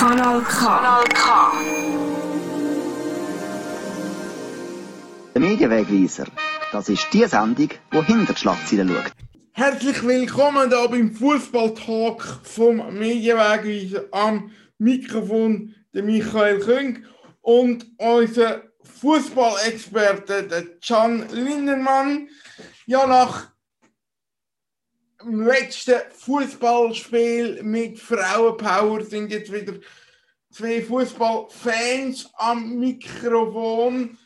Kanal K. Kanal K. Der Medienwegweiser, das ist die Sendung, die hinter die Schlagzeilen schaut. Herzlich willkommen hier beim Fußballtalk vom Medienwegweiser am Mikrofon der Michael Küng und unser Fußballexperte der Can Lindermann. Ja, nach dem letzten Fußballspiel mit Frauenpower sind jetzt wieder zwei Fußballfans am Mikrofon,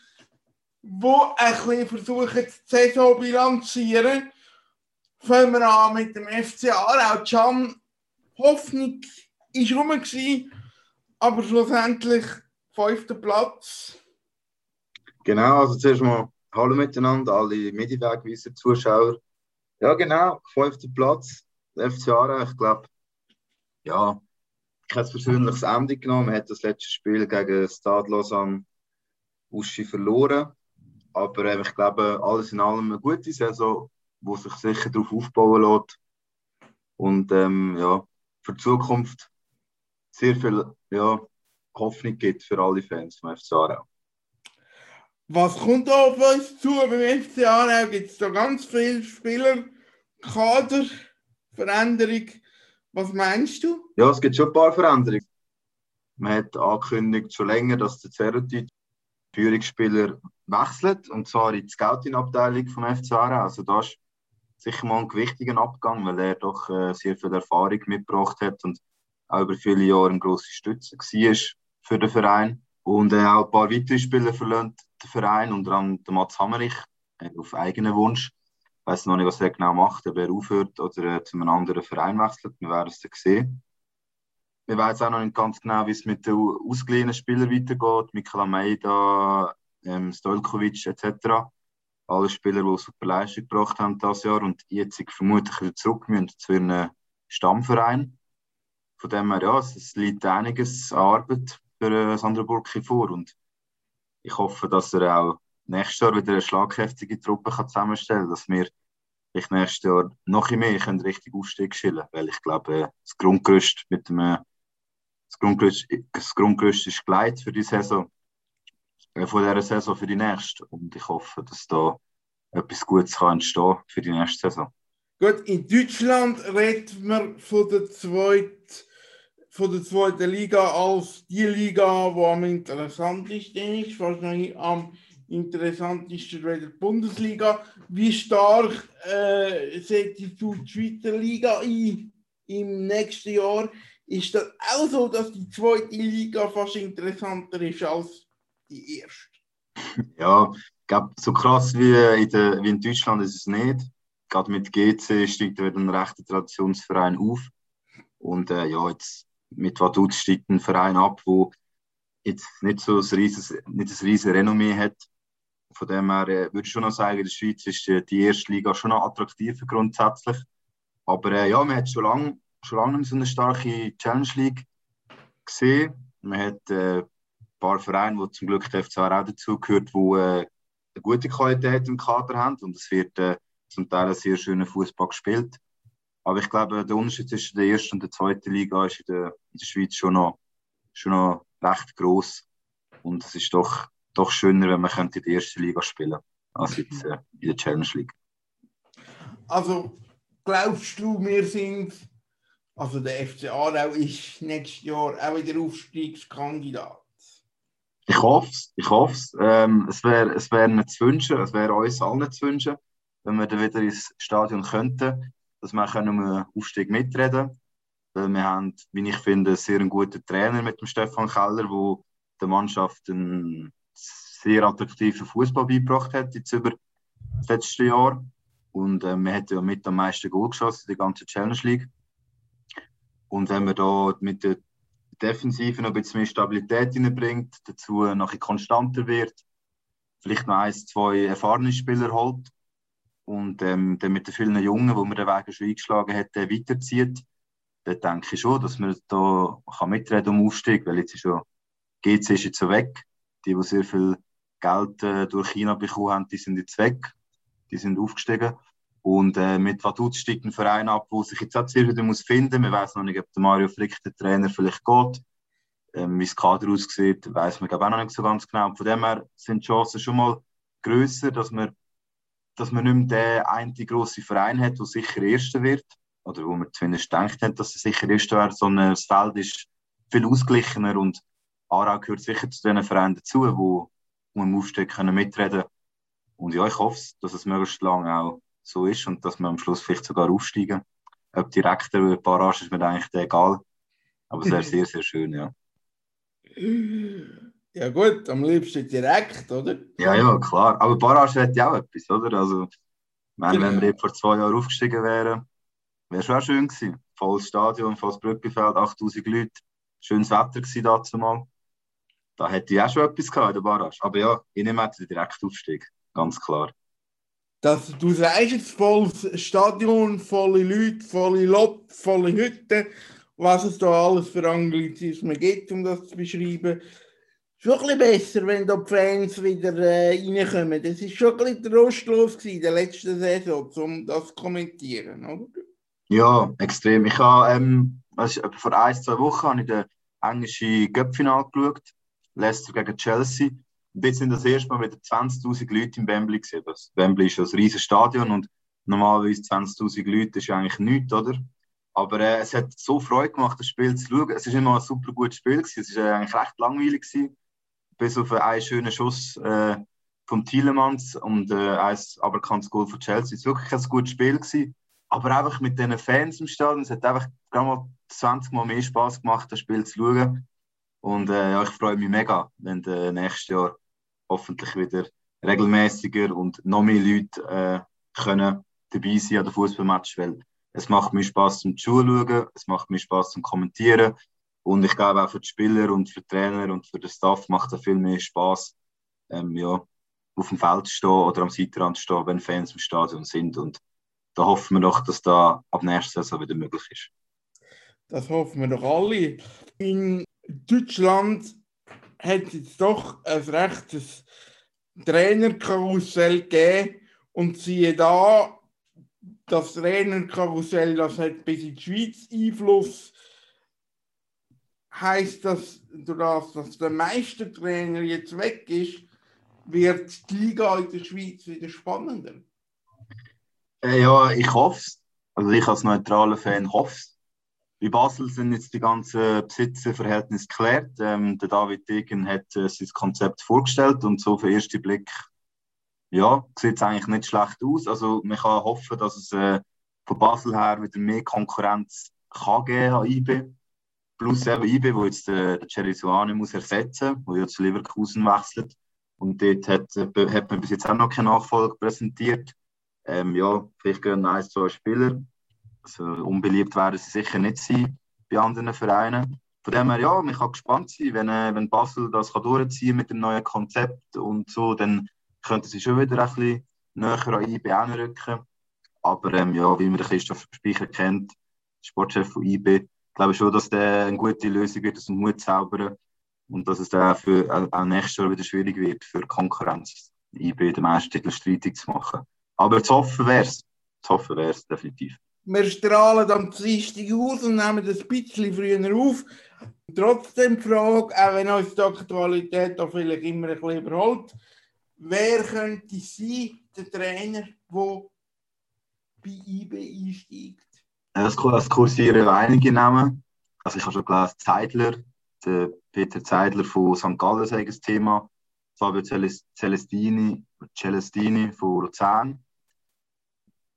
wo ein bisschen versuchen, die Saison bilanzieren. Fangen wir an mit dem FC Aarau. Can, Hoffnung war rum, aber schlussendlich fünfter Platz. Genau, also zuerst mal Hallo miteinander, alle Medienwegweiser, Zuschauer. Ja, genau, fünfter Platz, der FC Aarau. Ich glaube, ja, kein persönliches Ende genommen. Man hat das letzte Spiel gegen Stade Lausanne Uschi verloren. Aber äh, ich glaube, alles in allem eine gute Saison, die sich sicher darauf aufbauen lässt. Und ähm, ja, für die Zukunft sehr viel ja, Hoffnung gibt für alle Fans vom FC Aarau. Was kommt da auf uns zu? Beim FC Aarau gibt es da ganz viele Spieler, Kader, Veränderung. Was meinst du? Ja, es gibt schon ein paar Veränderungen. Man hat angekündigt schon länger, dass der Zerati Führungsspieler wechselt, und zwar in die Scouting-Abteilung vom FC. Also da ist sicher mal ein gewichtiger Abgang, weil er doch äh, sehr viel Erfahrung mitgebracht hat und auch über viele Jahre eine grosse Stütze war für den Verein. Und äh, auch ein paar weitere Spieler verlangt der Verein, unter anderem der Mats Hammerich, äh, auf eigenen Wunsch. Weiß noch nicht, was er genau macht, ob er aufhört oder äh, zu einem anderen Verein wechselt. Wir werden es dann sehen. Wir wissen auch noch nicht ganz genau, wie es mit den ausgeliehenen Spielern weitergeht. Mikkel Almeida, ähm, Stojkovic etc. Alle Spieler, die super Leistung gebracht haben dieses Jahr und jetzt vermutlich wieder zurück müssen zu ihrem Stammverein. Von dem her, ja, es liegt einiges an Arbeit für äh, Sandro Burki vor und ich hoffe, dass er auch nächstes Jahr wieder eine schlagkräftige Truppe kann zusammenstellen kann, dass wir nächstes Jahr noch mehr können richtig Aufstieg schillen weil ich glaube, äh, das Grundgerüst mit dem äh, das Grundgerüst, das Grundgerüst ist geleitet für die Saison, äh, von dieser Saison für die nächste und ich hoffe, dass da etwas Gutes kann entstehen für die nächste Saison. Gut, in Deutschland redet man von der zweiten von der zweiten Liga als die Liga, die am interessantesten ist, wahrscheinlich am interessantesten wäre die Bundesliga. Wie stark äh, setzt du die Schweizer Liga ein im nächsten Jahr? Ist das auch so, dass die zweite Liga fast interessanter ist als die erste? Ja, ich glaube, so krass wie in, der, wie in Deutschland ist es nicht. Gerade mit GC steigt wieder ein rechter Traditionsverein auf. Und äh, ja, jetzt mit Vaduz steigt ein Verein ab, wo jetzt nicht so ein riesiges, nicht ein riesiges Renommee hat. Von dem her äh, würde ich schon noch sagen, in der Schweiz ist äh, die erste Liga schon noch attraktiver grundsätzlich. Aber äh, ja, man hat schon lange schon lange so eine starke Challenge League gesehen. Man hat äh, ein paar Vereine, wo zum Glück der FCR auch dazugehört, die äh, eine gute Qualität im Kader haben und es wird äh, zum Teil ein sehr schöner Fußball gespielt. Aber ich glaube, der Unterschied zwischen der ersten und der zweiten Liga ist in der, in der Schweiz schon noch, schon noch recht groß. Und es ist doch, doch schöner, wenn man in der ersten Liga spielen als jetzt, äh, in der Challenge League. Also glaubst du, wir sind, also der FC Aarau ist nächstes Jahr auch wieder Aufstiegskandidat? Ich hoffe es, ich hoffe es. Ähm, es wäre es wär nicht zu wünschen, es wäre uns allen zu wünschen, wenn wir dann wieder ins Stadion könnten dass wir können um einen Aufstieg mitreden Weil wir haben, wie ich finde, einen sehr guten Trainer mit dem Stefan Keller, der der Mannschaft einen sehr attraktiven Fußball beigebracht hat, jetzt über das letzte Jahr. Und äh, wir hat ja mit am meisten Goal geschossen, die ganze Challenge League. Und wenn man da mit der Defensive noch ein bisschen mehr Stabilität reinbringt, dazu nachher konstanter wird, vielleicht noch ein, zwei erfahrene Spieler holt, und ähm, dann mit den vielen Jungen, die man den Weg schon eingeschlagen hat, weiterzieht, dann denke ich schon, dass man da kann mitreden um Aufstieg, weil jetzt ist ja GC ist jetzt so weg. Die, die sehr viel Geld äh, durch China bekommen haben, die sind jetzt weg. Die sind aufgestiegen. Und äh, mit Vaduz steigt ein Verein ab, der sich jetzt auch wieder muss finden muss. Wir wissen noch nicht, ob der Mario Flick, der Trainer, vielleicht geht. Ähm, wie das Kader aussieht, weiß man auch noch nicht so ganz genau. Von dem her sind die Chancen schon mal grösser, dass man, dass man nicht mehr den einen grossen Verein hat, der sicher Erster wird. Oder wo man zumindest denkt dass er sicher Erster wird, sondern das Feld ist viel ausgeglichener und Aarau gehört sicher zu den Vereinen dazu, wo, wo im Aufstieg können mitreden Und ja, ich hoffe, dass es möglichst lange auch so ist und dass wir am Schluss vielleicht sogar aufsteigen. Ob direkt oder Barrage ist mir eigentlich egal. Aber es wäre sehr, sehr schön, ja. Ja gut, am liebsten direkt, oder? Ja, ja, klar. Aber Barrage hätte ja auch etwas, oder? Also, meine, Genau. wenn wir jetzt vor zwei Jahren aufgestiegen wären, wäre schon auch schön gewesen. Volles Stadion, volles Brückenfeld, 8000 Leute. Schönes Wetter gewesen dazu mal. Da hätte ich auch schon etwas gehabt in der Barrage. Aber ja, ich nehme jetzt den Direktaufstieg. Ganz klar. Dass du sagst jetzt volles Stadion, volle Leute, volle Lob, volle Hütten, was es da alles für Anglizismen gibt, um das zu beschreiben. Schon ein bisschen besser, wenn da die Fans wieder äh, reinkommen. Das ist schon ein bisschen trostlos gewesen in der letzten Saison, um das zu kommentieren, oder? Ja, extrem. Ich habe ähm, also vor ein, zwei Wochen habe ich den englischen Cup-Final geschaut. Leicester gegen Chelsea. Und jetzt sind das erste Mal wieder 20.000 Leute im Wembley gesehen. Wembley ist ein riesiges Stadion und normalerweise 20.000 Leute ist ja eigentlich nichts, oder? Aber äh, es hat so Freude gemacht, das Spiel zu schauen. Es ist immer ein super gutes Spiel gewesen. Es ist äh, eigentlich recht langweilig gewesen. Bis auf einen schönen Schuss äh, vom Tielemans und äh, ein aberkanntes Goal von Chelsea. Es war wirklich ein gutes Spiel gewesen. Aber einfach mit diesen Fans im Stadion, es hat einfach gerade mal 20 Mal mehr Spaß gemacht, das Spiel zu schauen. Und äh, ja, ich freue mich mega, wenn äh, nächstes Jahr hoffentlich wieder regelmäßiger und noch mehr Leute äh, können dabei sein an den Fußballmatch, weil es macht mir Spaß zum Zuschauen, es macht mir Spaß zum Kommentieren und ich glaube auch für die Spieler und für die Trainer und für den Staff macht es viel mehr Spaß, ähm, ja, auf dem Feld zu stehen oder am Seitenrand zu stehen, wenn Fans im Stadion sind und da hoffen wir doch, dass da ab nächster Saison wieder möglich ist. Das hoffen wir doch alle. In Deutschland hat jetzt doch ein rechtes Trainerkarussell gegeben und siehe da, das Trainerkarussell, das hat bis in die Schweiz Einfluss. Heißt das, durch das, dass der Meistertrainer jetzt weg ist, wird die Liga in der Schweiz wieder spannender? Äh, ja, ich hoffe es. Also ich als neutraler Fan hoffe es. Bei Basel sind jetzt die ganzen Besitzerverhältnisse geklärt. Ähm, der David Degen hat äh, sein Konzept vorgestellt und so für den ersten Blick ja, sieht es eigentlich nicht schlecht aus. Also man kann hoffen, dass es äh, von Basel her wieder mehr Konkurrenz kann geben an IB. Plus eben IB, wo jetzt äh, der Jerry Suane muss ersetzen, wo ja zu Leverkusen wechselt. Und dort hat, äh, hat man bis jetzt auch noch keine Nachfolge präsentiert. Ähm, ja, vielleicht gehen ein, zwei Spieler. Also, unbeliebt werden sie sicher nicht sein bei anderen Vereinen. Von dem her, ja, man kann gespannt sein, wenn, äh, wenn Basel das kann durchziehen mit dem neuen Konzept und so, dann könnten sie schon wieder ein bisschen näher an IB anrücken. Aber ähm, ja, wie man Christoph Speicher kennt, Sportchef von IB, glaube ich schon, dass der eine gute Lösung wird, aus dem Hut zaubern und dass es dann für, auch- auch nächstes Jahr wieder schwierig wird für Konkurrenz, IB den Meistertitel streitig zu machen. Aber zu hoffen wäre es. Zu hoffen wäre es definitiv. Wir strahlen am Dienstag aus und nehmen das ein bisschen früher auf. Trotzdem die Frage, auch wenn uns die Aktualität da vielleicht immer ein bisschen überholt, wer könnte sein, der Trainer, der bei IB einsteigt? Es, kursieren einige Namen. Also ich habe schon gelesen, Zeidler, der Peter Zeidler von St. Gallen sei das Thema, Fabio Celes- Celestini, Celestini von Luzern.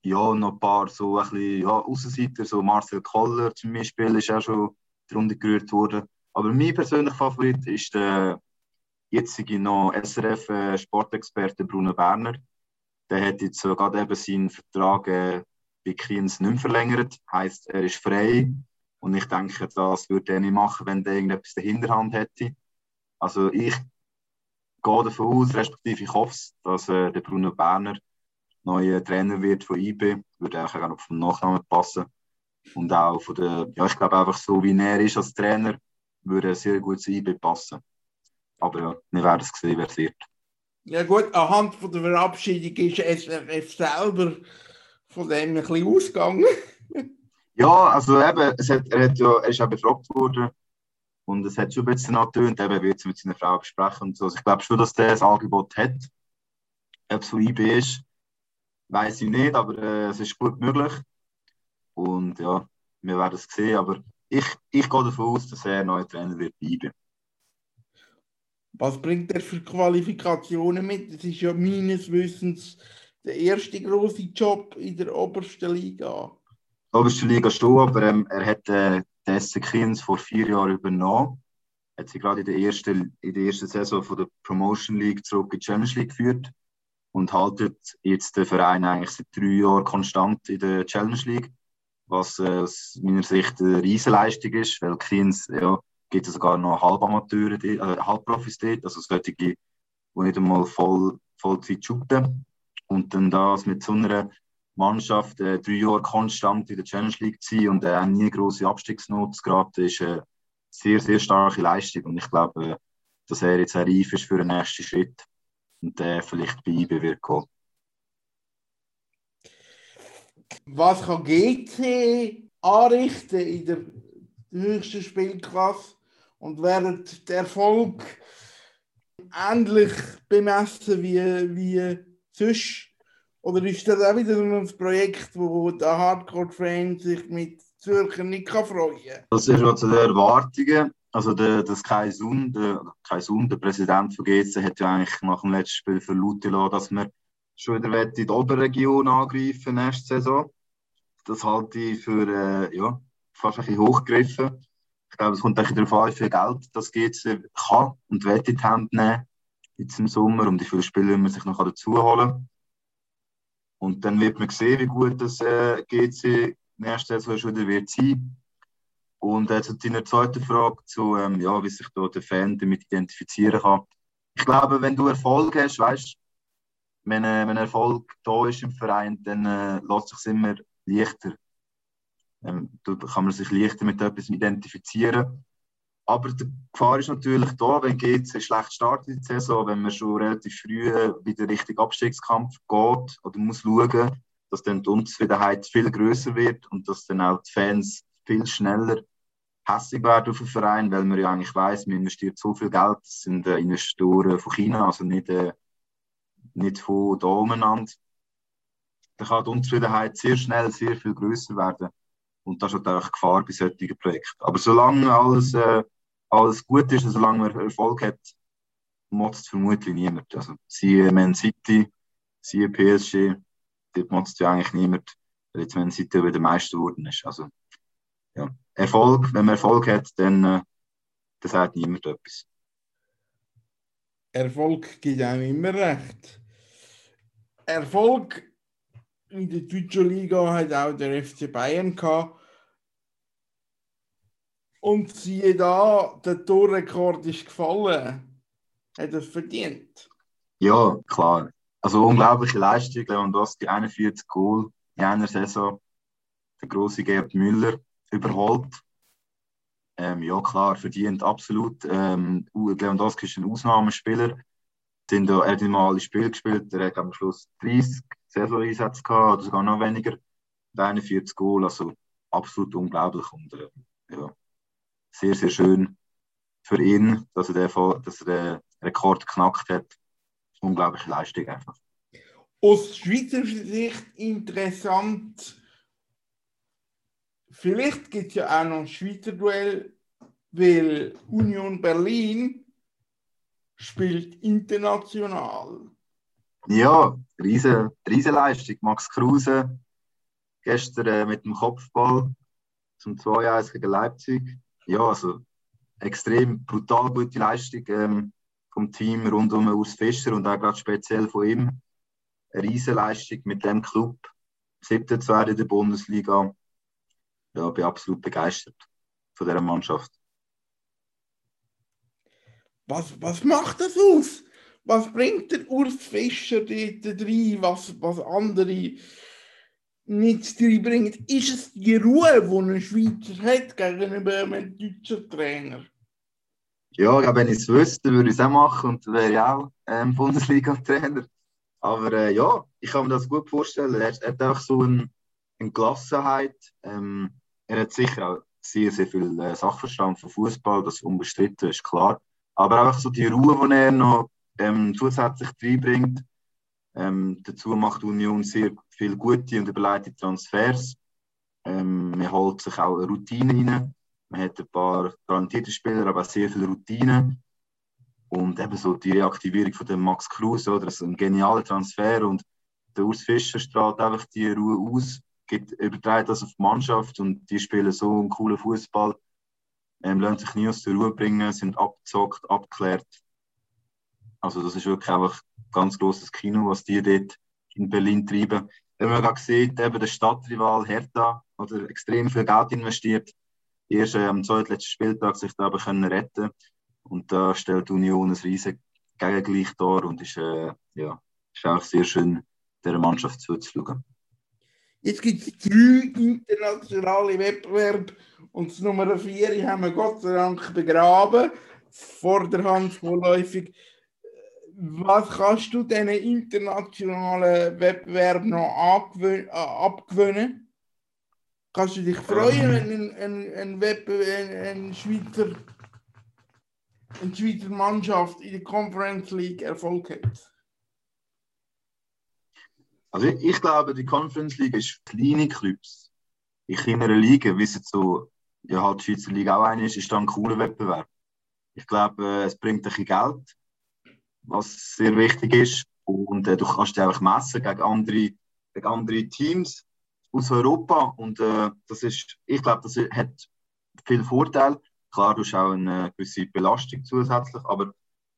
Ja, noch ein paar so ein bisschen, ja, Aussenseiter, so Marcel Koller zum Beispiel ist auch schon die Runde gerührt worden. Aber mein persönlicher Favorit ist der jetzige noch SRF-Sportexperte Bruno Berner. Der hat jetzt so gerade eben seinen Vertrag äh, bei Kriens nicht mehr verlängert. Heißt, er ist frei. Und ich denke, das würde er nicht machen, wenn der irgendetwas in der Hinterhand hätte. Also ich gehe davon aus, respektive ich hoffe dass äh, der Bruno Berner neuer Trainer wird von IB. Würde auch gerne auf den Nachnamen passen. Und auch von der, ja, ich glaube einfach so, wie er ist als Trainer, würde er sehr gut zu IB passen. Aber ja, wir werden es sehen, wer es wird. Ja gut, anhand von der Verabschiedung ist SRF selber von dem ein bisschen ausgegangen. Ja, also eben, es hat, er, hat ja, er ist auch befragt worden Und es hat schon ein bisschen angetönt, eben wird es mit seiner Frau besprechen und so. Also ich glaube schon, dass der das Angebot hat. Ob es von IB ist, weiß ich nicht, aber äh, es ist gut möglich. Und ja, wir werden es sehen. Aber ich, ich gehe davon aus, dass er neuer Trainer wird bleiben. Was bringt er für Qualifikationen mit? Das ist ja meines Wissens der erste große Job in der obersten Liga. Oberste Liga schon, aber ähm, er hat äh, die Kins vor vier Jahren übernommen. Hat sie gerade in der ersten, in der ersten Saison von der Promotion League zurück in die Challenge League geführt und haltet jetzt den Verein eigentlich seit drei Jahren konstant in der Challenge League, was äh, aus meiner Sicht eine Riesenleistung ist, weil Kins ja, gibt es sogar noch Halbamateure, äh, Halbprofis dort, also solche, die nicht einmal voll, Vollzeit shooten. Und dann das mit so einer Mannschaft äh, drei Jahre konstant in der Challenge League zu sein und äh, nie große Abstiegsnot zu geraten, ist eine sehr, sehr starke Leistung. Und ich glaube, äh, dass er jetzt reif ist für den nächsten Schritt und der vielleicht bei IB wird kommen. Was kann GC anrichten in der höchsten Spielklasse und während der Erfolg ähnlich bemessen wie, wie sonst? Oder ist das auch wieder ein Projekt, wo der Hardcore-Fan sich mit Zürcher nicht kann freuen kann? Das ist auch zu den Erwartungen. Also der, das Kai Sun, der, Kai Sun, der Präsident von GC, hat ja eigentlich nach dem letzten Spiel verlauten lassen, dass wir schon wieder in die Oberregion angreifen nächste Saison. Das halte ich für äh, ja, fast ein bisschen hochgegriffen. Ich glaube, es kommt eigentlich darauf an, wie viel Geld das GC kann und will in die Hand nehmen jetzt im Sommer und wie viele Spieler man sich noch dazu holen. Und dann wird man sehen, wie gut das äh, GC nächste Saison schon wieder wird sein. Und äh, zu deiner zweiten Frage, zu, ähm, ja, wie sich da der Fan damit identifizieren kann. Ich glaube, wenn du Erfolg hast, weißt wenn, äh, wenn Erfolg da ist im Verein, dann äh, lässt sich immer leichter. Ähm, da kann man sich leichter mit etwas identifizieren. Aber die Gefahr ist natürlich da, wenn GC schlecht startet in die Saison, wenn man schon relativ früh äh, wieder Richtung Abstiegskampf geht oder muss schauen, dass dann die Unzufriedenheit viel größer wird und dass dann auch die Fans viel schneller hässlich werden auf den Verein, weil man ja eigentlich weiß, man investiert so viel Geld, das sind äh, Investoren von China, also nicht, äh, nicht von da umeinander. Dann kann die Unzufriedenheit sehr schnell sehr viel größer werden. Und das ist natürlich Gefahr bei solchen Projekten. Aber solange alles äh, alles gut ist, solange man Erfolg hat, motzt vermutlich niemand. Also, siehe Man City, siehe PSG, dort motzt ja eigentlich niemand, weil jetzt Man City wieder Meister geworden ist. Also, ja. Erfolg, wenn man Erfolg hat, dann, äh, dann sagt niemand etwas. Erfolg gibt einem immer recht. Erfolg in der deutschen Liga hat auch der FC Bayern gehabt. Und siehe da, der Torrekord ist gefallen. Hat er verdient? Ja, klar. Also unglaubliche Leistung. Lewandowski 41 Goal in einer Saison. Der große Gerd Müller überholt. Ähm, ja, klar, verdient absolut. Ähm, Lewandowski ist ein Ausnahmespieler. Er hat mal alle Spiele gespielt. Er hat am Schluss 30 Saison-Einsätze gehabt, oder sogar noch weniger. Und 41 Goal, also absolut unglaublich. Und, äh, ja sehr, sehr schön für ihn, dass er den, dass er den Rekord geknackt hat. Unglaubliche Leistung einfach. Aus Schweizer Sicht interessant. Vielleicht gibt es ja auch noch ein Schweizer Duell, weil Union Berlin spielt international. Ja, riesen, riesen Leistung. Max Kruse gestern äh, mit dem Kopfball zum 2-1 gegen Leipzig ja, also extrem brutal gute Leistung ähm, vom Team rund um Urs Fischer und auch gerade speziell von ihm. Eine riesige Leistung mit dem Club. Siebte zu werden in der Bundesliga. Ja, bin absolut begeistert von dieser Mannschaft. Was, was macht das aus? Was bringt der Urs Fischer dort rein, was, was andere nicht bringt, ist es die Ruhe, die ein Schweizer hat gegenüber einem deutschen Trainer? Ja, wenn ich es wüsste, würde ich es auch machen und wäre ich auch ähm, Bundesliga-Trainer. Aber äh, ja, ich kann mir das gut vorstellen. Er, er hat einfach so eine, eine Gelassenheit. Ähm, er hat sicher auch sehr, sehr viel äh, Sachverstand von Fußball, das unbestritten, ist klar. Aber einfach so die Ruhe, die er noch ähm, zusätzlich reinbringt, ähm, dazu macht Union sehr viel gute und überleitete Transfers. Ähm, man holt sich auch eine Routine rein. Man hat ein paar talentierte Spieler, aber auch sehr viel Routine. Und eben so die Reaktivierung von dem Max Kruse, oder? Das ist ein genialer Transfer. Und der Urs Fischer strahlt einfach die Ruhe aus, gibt, überträgt das auf die Mannschaft und die spielen so einen coolen Fußball. Ähm, lassen sich nie aus der Ruhe bringen, sind abgezockt, abgeklärt. Also, das ist wirklich einfach ein ganz großes Kino, was die dort in Berlin treiben. Wenn man gerade sieht, eben der Stadtrival Hertha oder extrem viel Geld investiert, erst äh, am zweitletzten Spieltag sich da aber können retten und da stellt Union ein riesiges Gegengleich dar und ist, äh, ja, ist auch sehr schön, dieser Mannschaft zuzuschauen. Jetzt gibt es drei internationale Wettbewerbe und das Nummer vier haben wir Gott sei Dank begraben, vorderhand vorläufig. Was kannst du diesen internationalen Wettbewerb noch äh, abgewöhnen? Kannst du dich freuen, wenn ein, ein, ein, Wettbewerb, ein Schweizer, eine Schweizer Mannschaft in der Conference League Erfolg hat? Also ich, ich, glaube, die Conference League ist kleine Clubs in kleineren Ligen, wie es jetzt so, ja halt die Schweizer Liga auch eine ist, ist dann ein cooler Wettbewerb. Ich glaube, äh, es bringt ein bisschen Geld, was sehr wichtig ist. Und äh, du kannst dich einfach messen gegen andere, gegen andere Teams aus Europa. Und äh, das ist, ich glaube, das hat viel Vorteil. Klar, du hast auch eine gewisse Belastung zusätzlich, aber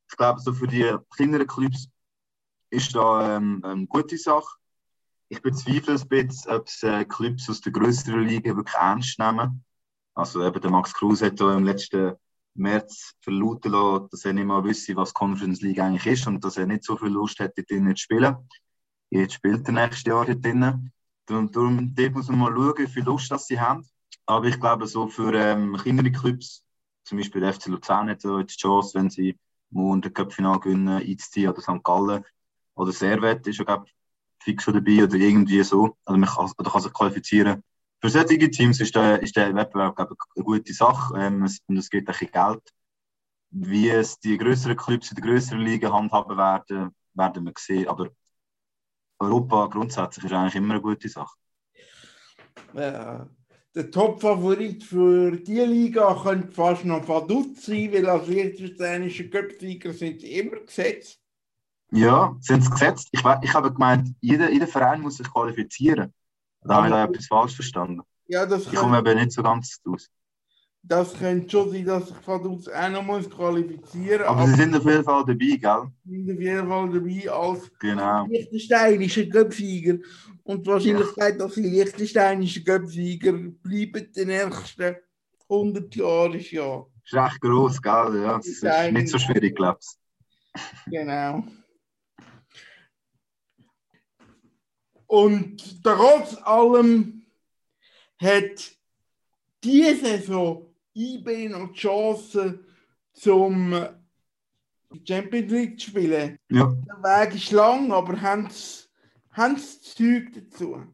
ich glaube, so für die kleineren Clubs ist da ähm, eine gute Sache. Ich bezweifle ein bisschen, ob es äh, Clubs aus der größeren Liga wirklich ernst nehmen. Also eben der Max Kruse hat im letzten März verlauten lassen, dass er nicht mal wüsste, was Conference League eigentlich ist und dass er nicht so viel Lust hätte, dort zu spielen. Jetzt spielt er nächstes Jahr dort drin. Und darum dort muss man mal schauen, wie viel Lust das sie haben. Aber ich glaube, so für ähm, kleinere Clubs, zum Beispiel der FC Luzern, hat so die Chance, wenn sie morgen den Cup-Final gewinnen, einzuziehen oder St. Gallen oder Servet ist ja, fix schon dabei oder irgendwie so. Also man kann, oder kann sich qualifizieren. Für solche Teams ist der, ist der Wettbewerb glaube ich, eine gute Sache ähm, und es gibt ein bisschen Geld. Wie es die größeren Clubs in der größeren Liga handhaben werden, werden wir sehen. Aber Europa grundsätzlich ist eigentlich immer eine gute Sache. Ja, der Top-Favorit für die Liga könnte fast noch Vaduz sein, weil als liechtensteinische Köpfsieger sind sie immer gesetzt. Ja, sind es gesetzt? Ich, ich habe gemeint, jeder, jeder Verein muss sich qualifizieren. Da habe ich da etwas falsch verstanden. Ja, das ich komme eben nicht so ganz raus. Das könnte schon sein, dass sich Vaduz auch noch muss qualifizieren muss. Aber, aber, sie sind auf jeden Fall dabei, gell? Sie sind auf jeden Fall dabei als genau. liechtensteinische Göpfsieger. Und die Wahrscheinlichkeit, ja. dass sie liechtensteinische Göpfsieger bleiben die nächsten 100 Jahre ist ja. Ist recht groß, gell? Ja, das ist nicht so schwierig, glaube ich. Genau. Und trotz allem hat diese Saison IB noch die Chance, zum Champions League zu spielen. Ja. Der Weg ist lang, aber haben sie das Zeug dazu?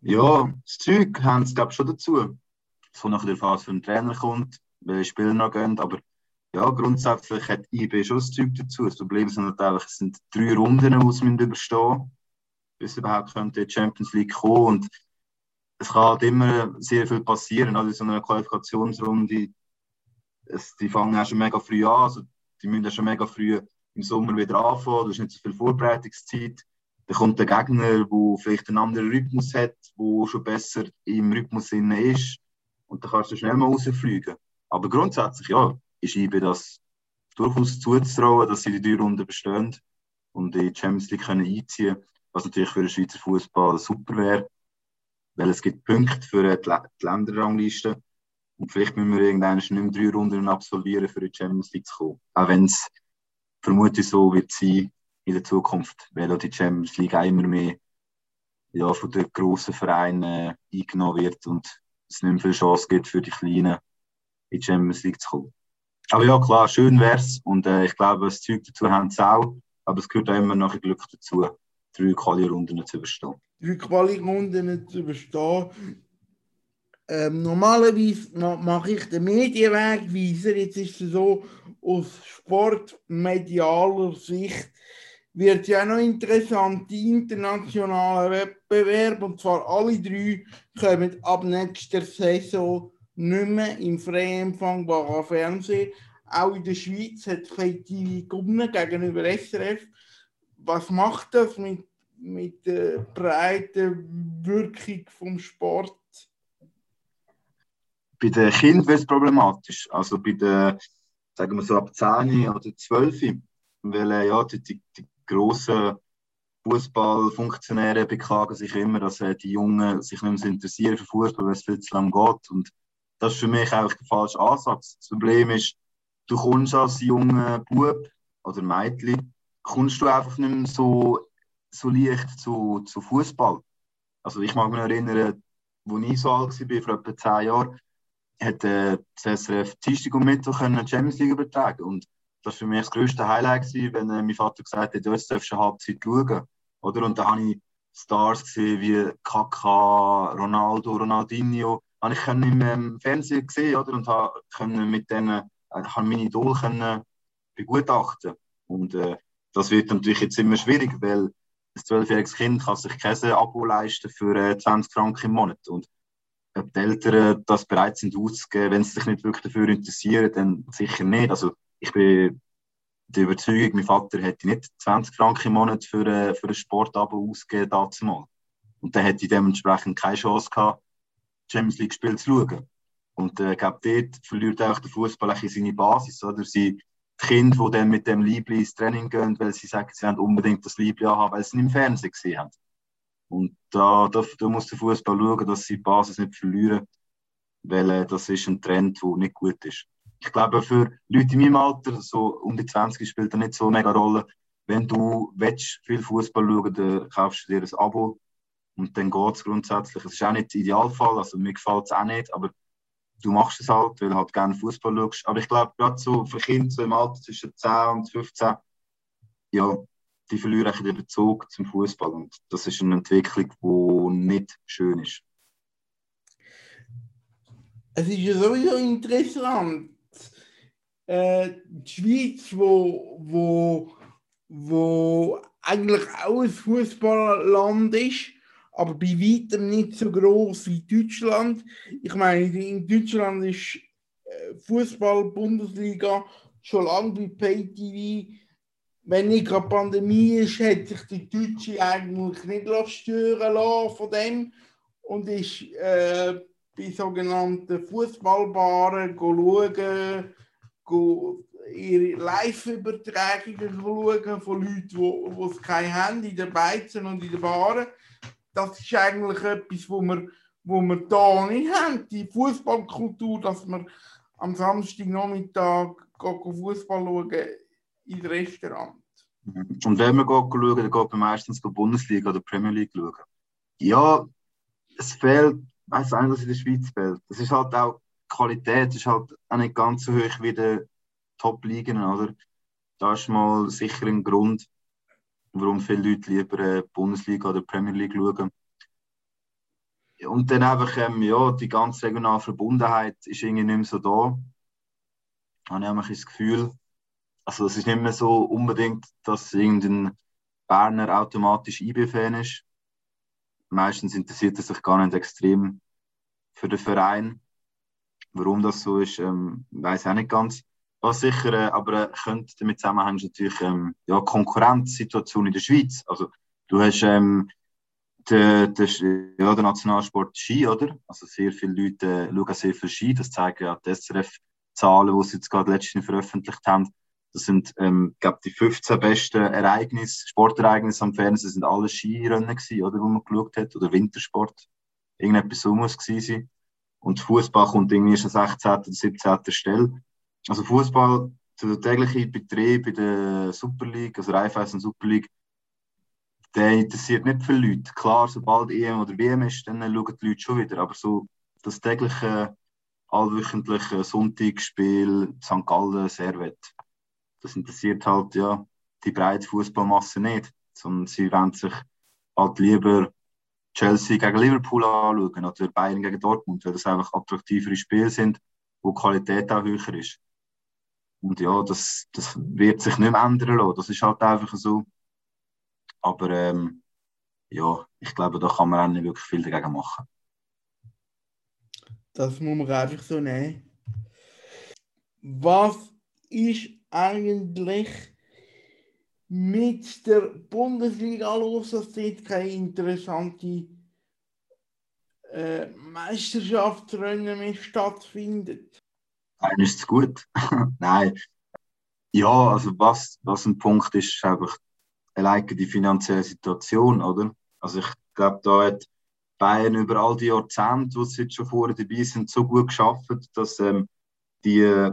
Ja, das Zeug haben sie, glaube ich, schon dazu. So nach der Phase für den Trainer kommt, welche Spieler noch gehen, aber ja, grundsätzlich hat IB schon das Zeug dazu. Das Problem ist natürlich, es sind drei Runden, die sie überstehen müssen bis überhaupt könnte die Champions League kommen. Und es kann halt immer sehr viel passieren. Also in so einer Qualifikationsrunde, es, die fangen auch schon mega früh an. Also die müssen schon mega früh im Sommer wieder anfangen. Du hast nicht so viel Vorbereitungszeit. Dann kommt der Gegner, der vielleicht einen anderen Rhythmus hat, der schon besser im Rhythmus ist. Und dann kannst du schnell mal rausfliegen. Aber grundsätzlich, ja, ist IB das durchaus zuzutrauen, dass sie die drei Runden bestehen und in die Champions League können einziehen können was natürlich für den Schweizer Fußball super wäre, weil es gibt Punkte für die, die Länderrangliste und vielleicht müssen wir irgendwann nicht mehr drei Runden absolvieren, für die Champions League zu kommen. Auch wenn es vermutlich so wird sein in der Zukunft, weil auch die Champions League immer mehr ja, von den grossen Vereinen äh, eingenommen wird und es nicht mehr viel Chance gibt für die Kleinen in die Champions League zu kommen. Aber ja, klar, schön wäre es und äh, ich glaube, das Zeug dazu haben sie auch, aber es gehört auch immer noch ein Glück dazu drei Quali-Runden zu überstehen. Drei Quali-Runden zu überstehen. Ähm, normalerweise ma mache ich den Medienwegweiser. Jetzt ist es so, aus sportmedialer Sicht wird ja noch interessant, die internationalen Wettbewerbe, und zwar alle drei, kommen ab nächster Saison nicht mehr im freien empfangbaren Fernsehen. Auch in der Schweiz hat KTV gewonnen gegenüber SRF. Was macht das mit, mit der breiten Wirkung vom Sport? Bei den Kindern wird es problematisch. Also bei den, sagen wir so, ab 10 oder 12, weil äh, ja, die, die, die grossen Fußballfunktionäre beklagen sich immer, dass äh, die Jungen sich nicht mehr interessieren für Fußball, weil es viel zu lange geht. Und das ist für mich eigentlich der falsche Ansatz. Das Problem ist, du kommst als junger Bub oder Mädchen, kommst du einfach nicht mehr so, so leicht zu, zu Fußball. Also ich mag mich erinnern, als ich so alt war, vor etwa zehn Jahren, hat äh, das SRF Dienstag und Mittwoch eine Champions League übertragen und das war für mich das größte Highlight, gewesen, wenn äh, mein Vater gesagt hat, jetzt darfst du eine Halbzeit schauen. Oder? Und da habe ich Stars gesehen wie Kaka, Ronaldo, Ronaldinho. Habe ich im ähm, Fernsehen gesehen oder? und habe mit denen äh, habe meine Idol können begutachten. Und äh, das wird natürlich jetzt immer schwierig, weil ein zwölfjähriges Kind kann sich kein Abo leisten für äh, 20 Franken im Monat. Und ob die Eltern das bereit sind auszugeben, wenn sie sich nicht wirklich dafür interessieren, dann sicher nicht. Also ich bin der Überzeugung, mein Vater hätte nicht 20 Franken im Monat für, äh, für ein Sportabo ausgegeben dazu mal. Und dann hätte ich dementsprechend keine Chance gehabt, Champions League Spiel zu schauen. Und äh, ich glaube, dort verliert auch der Fußball seine Basis. Oder? Sie, Kinder, die dann mit dem Liebling ins Training gehen, weil sie sagen, sie wollen unbedingt das Liebling haben, weil sie ihn im Fernsehen gesehen haben. Und da, da, da muss der Fußball schauen, dass sie die Basis nicht verlieren, weil äh, das ist ein Trend, der nicht gut ist. Ich glaube, für Leute in meinem Alter, so um die 20, spielt das nicht so eine mega Rolle. Wenn du willst, viel Fußball schauen dann kaufst du dir ein Abo und dann geht es grundsätzlich. Es ist auch nicht der Idealfall, also mir gefällt es auch nicht, aber du machst es halt, weil du halt gerne Fußball schaust. Aber ich glaube, gerade so für Kinder so im Alter zwischen 10 und 15, ja, die verlieren den Bezug zum Fußball. Und das ist eine Entwicklung, die nicht schön ist. Es ist ja sowieso interessant. Äh, die Schweiz, wo, wo, wo eigentlich auch ein Fußballland ist, aber bei weitem nicht so groß wie Deutschland. Ich meine, in Deutschland ist äh, Fußball-Bundesliga schon lange bei PayTV. Wenn nicht gerade Pandemie ist, hat sich die Deutsche eigentlich nicht stören lassen von dem und ist äh, bei sogenannten Fußballbaren schauen, ihre Live-Übertragungen schauen von Leuten, die es keine haben, in den Beizen und in den Baren das ist eigentlich etwas, wo wir, wo wir da nicht haben. Die Fußballkultur, dass wir am Samstagnachmittag Fußball schauen in Restaurant. Und wenn wir schauen, dann geht man meistens die Bundesliga oder Premier League schauen. Ja, es fehlt, weiß nicht, was in der Schweiz fehlt. Das ist halt auch Qualität, ist halt auch nicht ganz so hoch wie die Top-Ligen, oder? Da ist mal sicher ein Grund, warum viele Leute lieber äh, Bundesliga oder Premier League schauen. Und dann einfach, ähm, ja, die ganze regionale Verbundenheit ist irgendwie nicht mehr so da. Habe ich einfach das Gefühl, also es ist nicht mehr so unbedingt, dass irgendein Berner automatisch IB-Fan ist. Meistens interessiert er sich gar nicht extrem für den Verein. Warum das so ist, ähm, weiß ich auch nicht ganz. Was sicher äh, aber äh, könnte damit zusammenhängen, natürlich ähm, ja, Konkurrenzsituation in der Schweiz. Also du hast ähm, den, den, ja, den Nationalsport Ski, oder? Also sehr viele Leute äh, schauen sehr viel Ski. Das zeigen ja die SRF-Zahlen, die sie jetzt gerade letztens veröffentlicht haben. Das sind, ähm, glaube die 15 besten Ereignisse, Sportereignisse am Fernsehen sind alle Skirennen gewesen, oder, wo man geschaut hat, oder Wintersport. Irgendetwas so muss gewesen sein. Und Fußball kommt irgendwie schon 16. oder 17. Stelle. Also Fußball, der tägliche Betrieb in der Super League, also Raiffeisen Super League, der interessiert nicht viele Leute. Klar, sobald EM oder WM ist, dann schauen die Leute schon wieder. Aber so das tägliche, allwöchentliche Sonntagsspiel, St. Gallen, Servet, das interessiert halt ja die breite Fußballmasse nicht. Sondern sie wollen sich halt lieber Chelsea gegen Liverpool anschauen oder Bayern gegen Dortmund, weil das einfach attraktivere Spiele sind, wo die Qualität auch höher ist. Und ja, das, das wird sich nicht mehr ändern lassen. Das ist halt einfach so. Aber ähm, ja, ich glaube, da kann man auch nicht wirklich viel dagegen machen. Das muss man einfach so nehmen. Was ist eigentlich mit der Bundesliga los, dass dort keine interessante äh, Meisterschaftsrennen mehr stattfindet? Nein, ist es gut. Nein. Ja, also was, was ein Punkt ist, ist einfach alleine die finanzielle Situation, oder? Also ich glaube, da hat Bayern über all die Jahrzehnte, wo sie jetzt schon vorher dabei sind, so gut geschafft, dass ähm, die,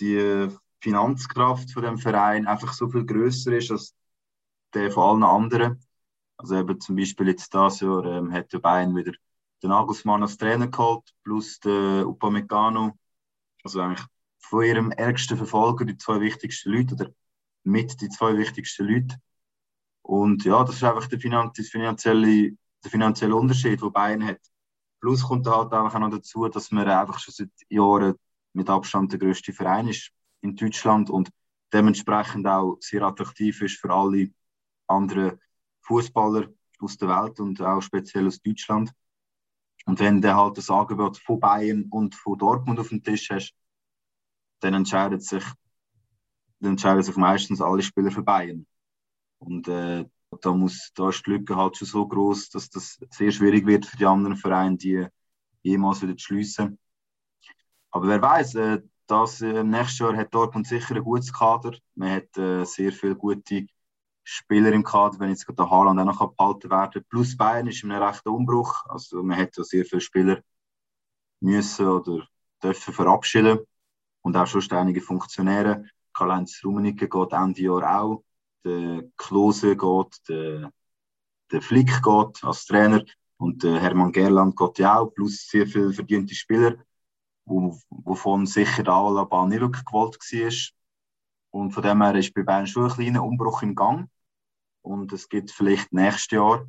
die Finanzkraft von dem Verein einfach so viel größer ist als der von allen anderen. Also eben zum Beispiel jetzt das Jahr ähm, hat der Bayern wieder den Nagelsmann als Trainer geholt, plus den Upamecano. Also eigentlich von ihrem ärgsten Verfolger die zwei wichtigsten Leute oder mit die zwei wichtigsten Leute. Und ja, das ist einfach der, finanzielle, der finanzielle Unterschied, den Bayern hat. Plus kommt halt einfach noch dazu, dass man einfach schon seit Jahren mit Abstand der größte Verein ist in Deutschland und dementsprechend auch sehr attraktiv ist für alle anderen Fußballer aus der Welt und auch speziell aus Deutschland. Und wenn du halt das Angebot von Bayern und von Dortmund auf dem Tisch hast, dann entscheidet sich, dann entscheiden sich meistens alle Spieler für Bayern. Und äh, da, muss, da ist die Lücke halt schon so groß, dass das sehr schwierig wird für die anderen Vereine, die jemals wieder zu schliessen. Aber wer weiß, äh, das äh, nächstes Jahr hat Dortmund sicher ein gutes Kader. Man hat äh, sehr viele gute Spieler im Kader, wenn jetzt der Haaland auch noch behalten werden Plus Bayern ist in einem rechten Umbruch. Also man hat ja sehr viele Spieler müssen oder dürfen verabschieden und auch schon einige Funktionäre. Karl-Heinz Rummenigge geht Ende Jahr auch. Der Klose geht, der, der Flick geht als Trainer und der Hermann Gerland geht ja auch. Plus sehr viele verdiente Spieler wovon sicher der Alaba nicht wirklich gewollt war. Und von dem her ist bei Bayern schon ein kleiner Umbruch im Gang. Und es gibt vielleicht nächstes Jahr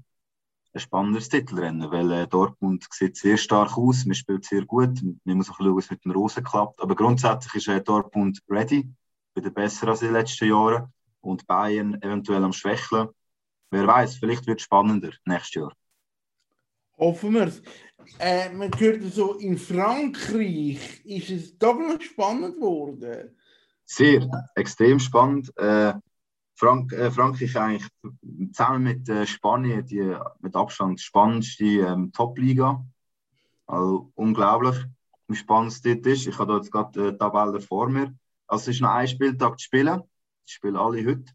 ein spannendes Titelrennen, weil äh, Dortmund sieht sehr stark aus, man spielt sehr gut, man muss auch schauen, was mit den Rosen klappt. Aber grundsätzlich ist äh, Dortmund ready, wieder besser als in den letzten Jahren und Bayern eventuell am Schwächeln. Wer weiß, vielleicht wird es spannender nächstes Jahr. Hoffen wir es äh, man hört so, in Frankreich ist es doch noch spannend geworden. Sehr, extrem spannend. Äh, Frank äh, Frankreich eigentlich zusammen mit äh, Spanien die mit Abstand spannendste ähm, Top-Liga. Also unglaublich, wie spannend es dort ist. Ich habe da jetzt gerade die Tabelle vor mir. Also es ist noch ein Spieltag zu spielen. Die spielen alle heute.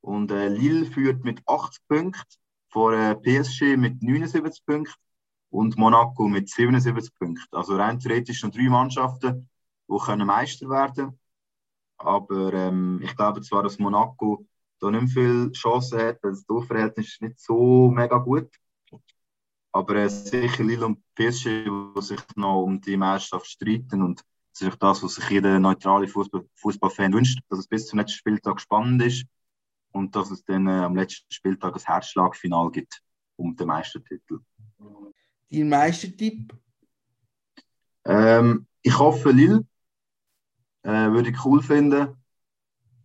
Und äh, Lille führt mit 80 Punkten, vor äh, PSG mit 79 Punkten und Monaco mit 77 Punkten. Also rein theoretisch noch drei Mannschaften, die können Meister werden Aber ähm, ich glaube zwar, dass Monaco da nicht viel Chancen hat, weil das Torverhältnis ist nicht so mega gut. Aber äh, sicher Lille und PSG, die sich noch um die Meisterschaft streiten und das ist auch das, was sich jeder neutrale Fußball, Fußballfan wünscht, dass es bis zum letzten Spieltag spannend ist und dass es dann äh, am letzten Spieltag ein Herzschlagfinal gibt um den Meistertitel. Dein Meistertipp? Ähm, ich hoffe, Lille äh, würde ich cool finden.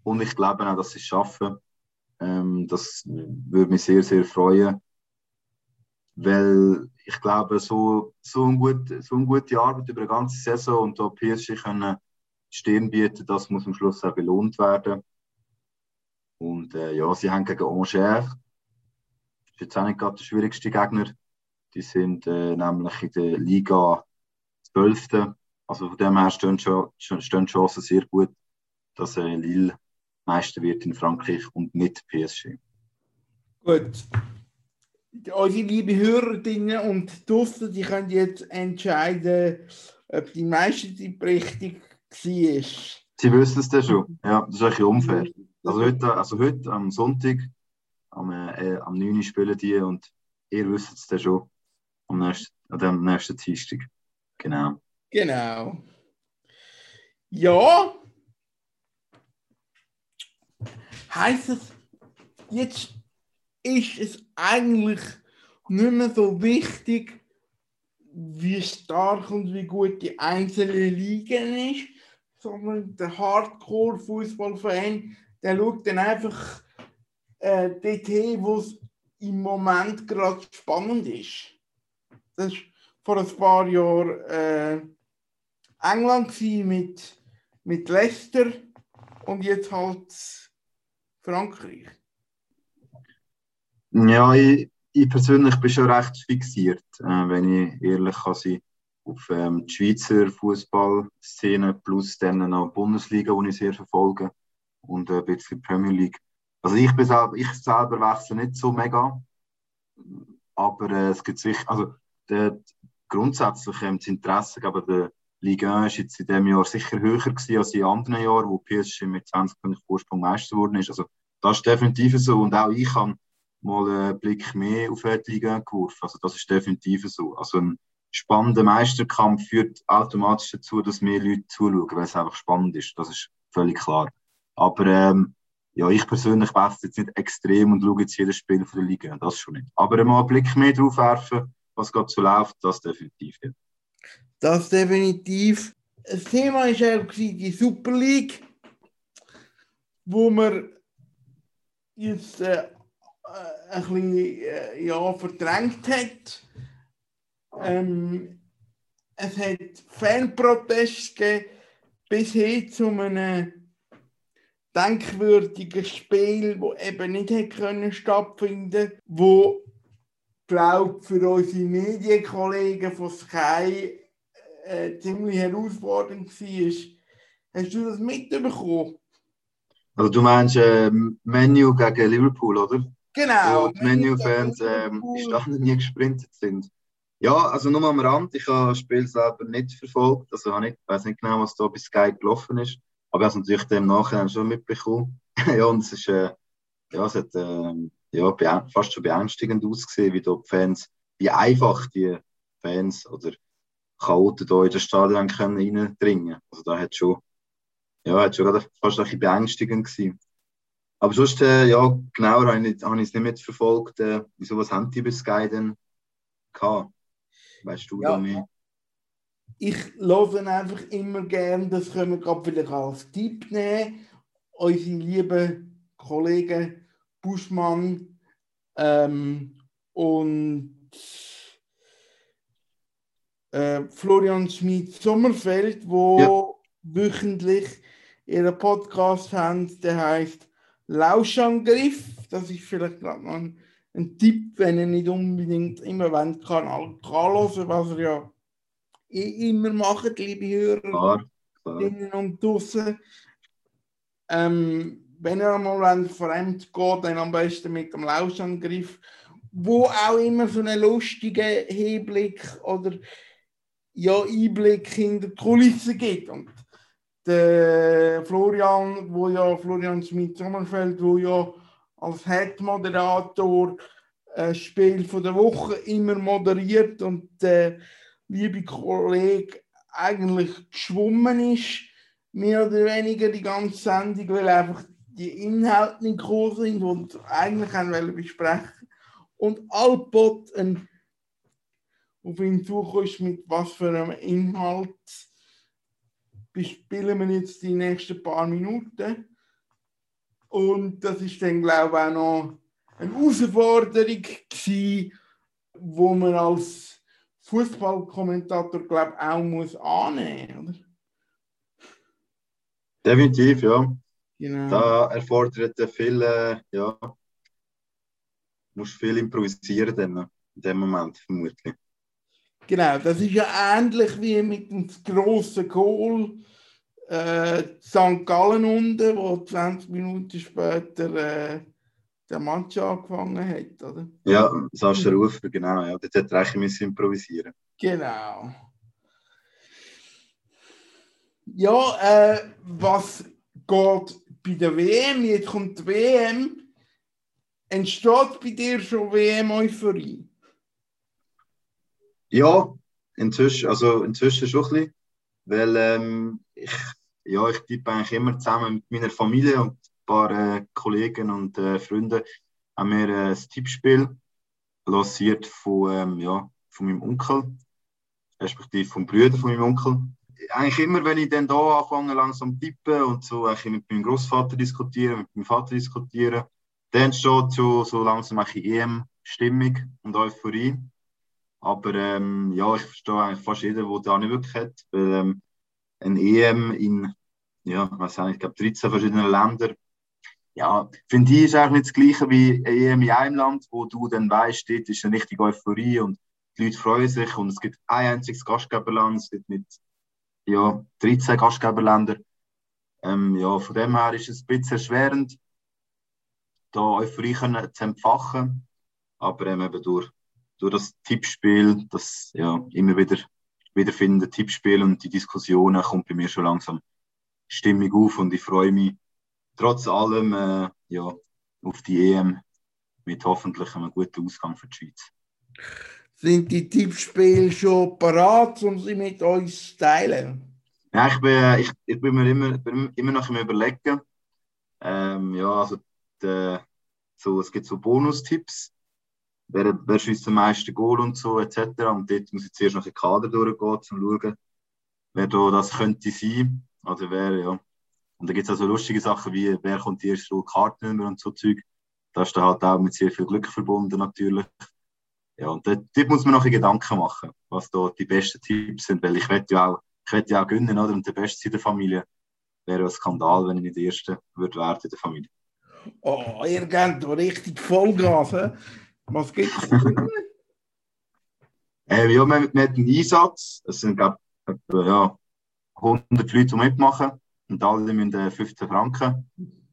Und ich glaube auch, dass sie es schaffen. Ähm, das würde mich sehr, sehr freuen. Weil ich glaube, so, so, ein gut, so eine gute Arbeit über eine ganze Saison und da PSG können Stirn bieten, das muss am Schluss auch belohnt werden. Und äh, ja, sie haben gegen Angers. Das ist jetzt auch nicht gerade der schwierigste Gegner. Die sind äh, nämlich in der Liga 12. Also von dem her stehen, stehen Chancen sehr gut, dass äh, Lille Meister wird in Frankreich und nicht PSG. Gut. Unsere liebe Hörerinnen und Duster, die können jetzt entscheiden, ob die Meistertipp richtig war. Sie wissen es dann schon. Ja, das ist eigentlich unfair. Also heute, also heute am Sonntag, am, äh, am 9. spielen die und ihr wisst es dann schon am nächsten, dem nächsten Dienstag. Genau. Genau. Ja. Heißt es, jetzt ist es eigentlich nicht mehr so wichtig, wie stark und wie gut die einzelne Liga ist, sondern der Hardcore-Fußballfan, der schaut dann einfach äh, dorthin, wo es im Moment gerade spannend ist. Das war vor ein paar Jahren äh, England mit, mit Leicester und jetzt halt Frankreich. Ja, ich, ich persönlich bin schon recht fixiert, äh, wenn ich ehrlich kann sein, auf ähm, die Schweizer Fußballszene plus dann noch die Bundesliga, die ich sehr verfolge und äh, ein bisschen Premier League. Also ich, bin selber, ich selber wechsle nicht so mega, aber äh, es gibt sicher, also der, grundsätzlich ähm, das Interesse aber der Liga 1 ist jetzt in diesem Jahr sicher höher gewesen als in anderen Jahren, wo PSG mit 20 Punkten Vorsprung Meister geworden ist. Also das ist definitiv so und auch ich habe mal einen Blick mehr auf die Liga geworfen. Also das ist definitiv so. Also ein spannender Meisterkampf führt automatisch dazu, dass mehr Leute zuschauen, weil es einfach spannend ist. Das ist völlig klar. Aber ähm, ja, ich persönlich wechsle jetzt nicht extrem und schaue jetzt jedes Spiel von der Liga. Das schon nicht. Aber mal einen Blick mehr drauf werfen, was gerade so läuft, das definitiv. Ja. Das definitiv. Das Thema war auch die Super League, wo man jetzt äh, ein bisschen äh, ja, verdrängt hat. Ähm, es hat Fanproteste bis hin zu einem denkwürdigen Spiel, das eben nicht hätte können wo glaube für unsere Medienkollegen von Sky äh, ziemlich herausfordernd war. Hast du das mitbekommen? Also du meinst äh, Menu gegen Liverpool, oder? Genau. Wo die Menu-Fans die Standen nie gesprintet sind. Ja, also nur am Rand, ich habe das Spiel selber nicht verfolgt, also ich weiß nicht genau, was da bei Sky gelaufen ist, aber ich habe es natürlich im Nachhinein schon mitbekommen. ja, und es ist, äh, ja, es hat äh, ja, fast schon beängstigend ausgesehen, wie da die Fans, wie einfach die Fans oder Chaoten da in das Stadion können reindringen Also da hat schon, ja, hat schon gerade fast ein bisschen beängstigend gewesen. Aber sonst, äh, ja, genauer habe ich, habe ich es nicht mitverfolgt. Äh, wieso, was haben die bei Sky denn gehabt? Weißt du Ja. da mehr? Ich höre einfach immer gern, das können wir gerade vielleicht als Tipp nehmen. Unsere lieben Kollegen Buschmann ähm, und äh, Florian Schmid-Sommerfeld, wo Ja. wöchentlich ihren Podcast haben, der heißt Lauschangriff. Das ist vielleicht gerade noch ein, ein Tipp, wenn ihr nicht unbedingt immer wollt, Kanal hören, was ihr ja eh immer macht, liebe Hörer Klar, klar. drinnen und draußen. Ähm, wenn ihr einmal fremd geht, dann am besten mit dem Lauschangriff, wo auch immer so einen lustigen Hinblick oder ja, Einblick in die Kulissen gibt. Und der Florian, wo ja Florian Schmidt-Sommerfeld, wo ja als Head-Moderator ein Spiel von der Woche immer moderiert und der liebe Kollege eigentlich geschwommen ist, mehr oder weniger die ganze Sendung, weil einfach die Inhalte nicht gekommen sind und eigentlich wollen besprechen. Und Alpot ein auf ihn zugekommen ist, mit was für einem Inhalt bespielen wir jetzt die nächsten paar Minuten. Und das ist dann, glaube ich, auch noch eine Herausforderung gewesen, wo man als Fußballkommentator, glaube ich, auch muss annehmen muss. Definitiv, ja. Genau. Da erfordert er viel, äh, ja, musst viel improvisieren dann, in dem Moment vermutlich. Genau, das ist ja ähnlich wie mit dem grossen Goal äh, St. Gallen unten, wo 20 Minuten später äh, der Match angefangen hat, oder? Ja, Sascha Rufer, genau, ja. Dort hätte eigentlich müssen improvisieren Genau. Ja, äh, was geht bei der WM? Jetzt kommt die WM. Entsteht bei dir schon WM-Euphorie? Ja, inzwischen, also inzwischen schon ein bisschen, weil ähm, ich, ja, ich tippe eigentlich immer zusammen mit meiner Familie und ein paar äh, Kollegen und äh, Freunden haben wir äh, ein Tippspiel lanciert von, ähm, ja, von meinem Onkel, respektive vom Brüder von meinem Onkel. Eigentlich immer, wenn ich dann da anfange, langsam tippen und so eigentlich mit meinem Großvater diskutieren, mit meinem Vater diskutieren, dann entsteht schon so langsam EM-Stimmung und Euphorie. Aber ähm, ja, ich verstehe eigentlich fast jeden, der da nicht wirklich hat. Weil ähm, ein EM in, ja, was ich glaube 13 verschiedenen Ländern, ja, finde ich, ist eigentlich nicht das Gleiche wie ein EM in einem Land, wo du dann weißt, dort ist eine richtige Euphorie und die Leute freuen sich und es gibt ein einziges Gastgeberland, es gibt mit ja, 13 Gastgeberländern. Ähm, ja, von dem her ist es ein bisschen erschwerend, da Euphorie zu entfachen. Aber ähm, eben durch, durch das Tippspiel, das ja, immer wieder wiederfindende Tippspiel und die Diskussionen kommt bei mir schon langsam Stimmung auf und ich freue mich trotz allem äh, ja, auf die EM mit hoffentlich einem guten Ausgang für die Schweiz. Sind die Tippspiele schon parat, um sie mit uns zu teilen? Ja, ich bin, ich, ich bin mir immer, bin immer noch im Überlegen. Ähm, ja, also die, so, es gibt so Bonustipps. Wer, wer schießt am meisten Goal und so etc. Und dort muss ich zuerst noch den Kader durchgehen, um zu schauen, wer da das könnte sein. Also wer, ja. Und da gibt es also lustige Sachen wie, wer kommt die erste Kartennummer und so Zeug. Das ist dann halt auch mit sehr viel Glück verbunden natürlich. Ja, und dort, dort muss man noch Gedanken machen, was da die besten Tipps sind, weil ich wette ja auch, ich ja auch gewinnen, oder? Und der Beste in der Familie wäre ein Skandal, wenn ich nicht der Erste würde werden in der Familie. Oh, ihr gebt richtig Vollgas, he? Was gibt es äh, Ja, wir, haben einen Einsatz, es sind, glaube ich, ja, 100 Leute, die mitmachen und alle müssen 15 Franken in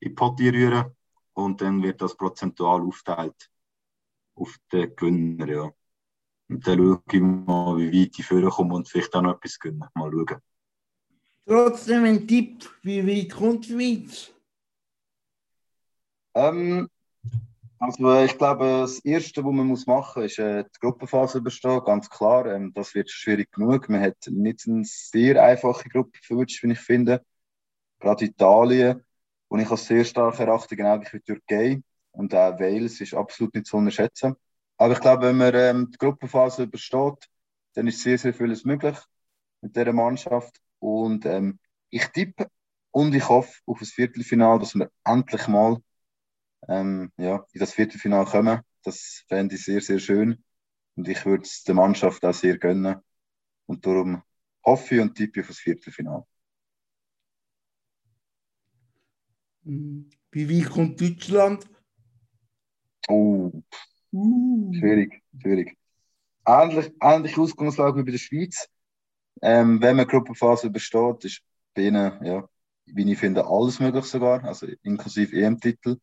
die Potti rühren und dann wird das prozentual aufgeteilt auf den Gewinner, ja. Und dann schaue ich mal, wie weit ich vorkomme und vielleicht auch noch etwas gewinnen. Mal schauen. Trotzdem ein Tipp, wie weit kommt die Schweiz? Ähm, also ich glaube, das Erste, was man muss machen muss, ist äh, die Gruppenphase überstehen, ganz klar. Ähm, das wird schwierig genug. Man hat nicht eine sehr einfache Gruppe verwünscht, wie ich finde. Gerade Italien, wo ich als sehr stark erachte, genau wie die Türkei. Und auch Wales ist absolut nicht zu unterschätzen. Aber ich glaube, wenn man ähm, die Gruppenphase übersteht, dann ist sehr, sehr vieles möglich mit dieser Mannschaft. Und ähm, ich tippe und ich hoffe auf das Viertelfinale, dass wir endlich mal ähm, ja, in das Viertelfinale kommen. Das fände ich sehr, sehr schön. Und ich würde es der Mannschaft auch sehr gönnen. Und darum hoffe ich und tippe auf das Viertelfinale. Hm. Wie weit kommt Deutschland? Oh, uh. schwierig, schwierig. Ähnlich, ähnliche Ausgangslage wie bei der Schweiz. Ähm, wenn man Gruppenphase übersteht, ist bei ihnen, ja, wie ich finde, alles möglich sogar, also inklusive EM-Titel.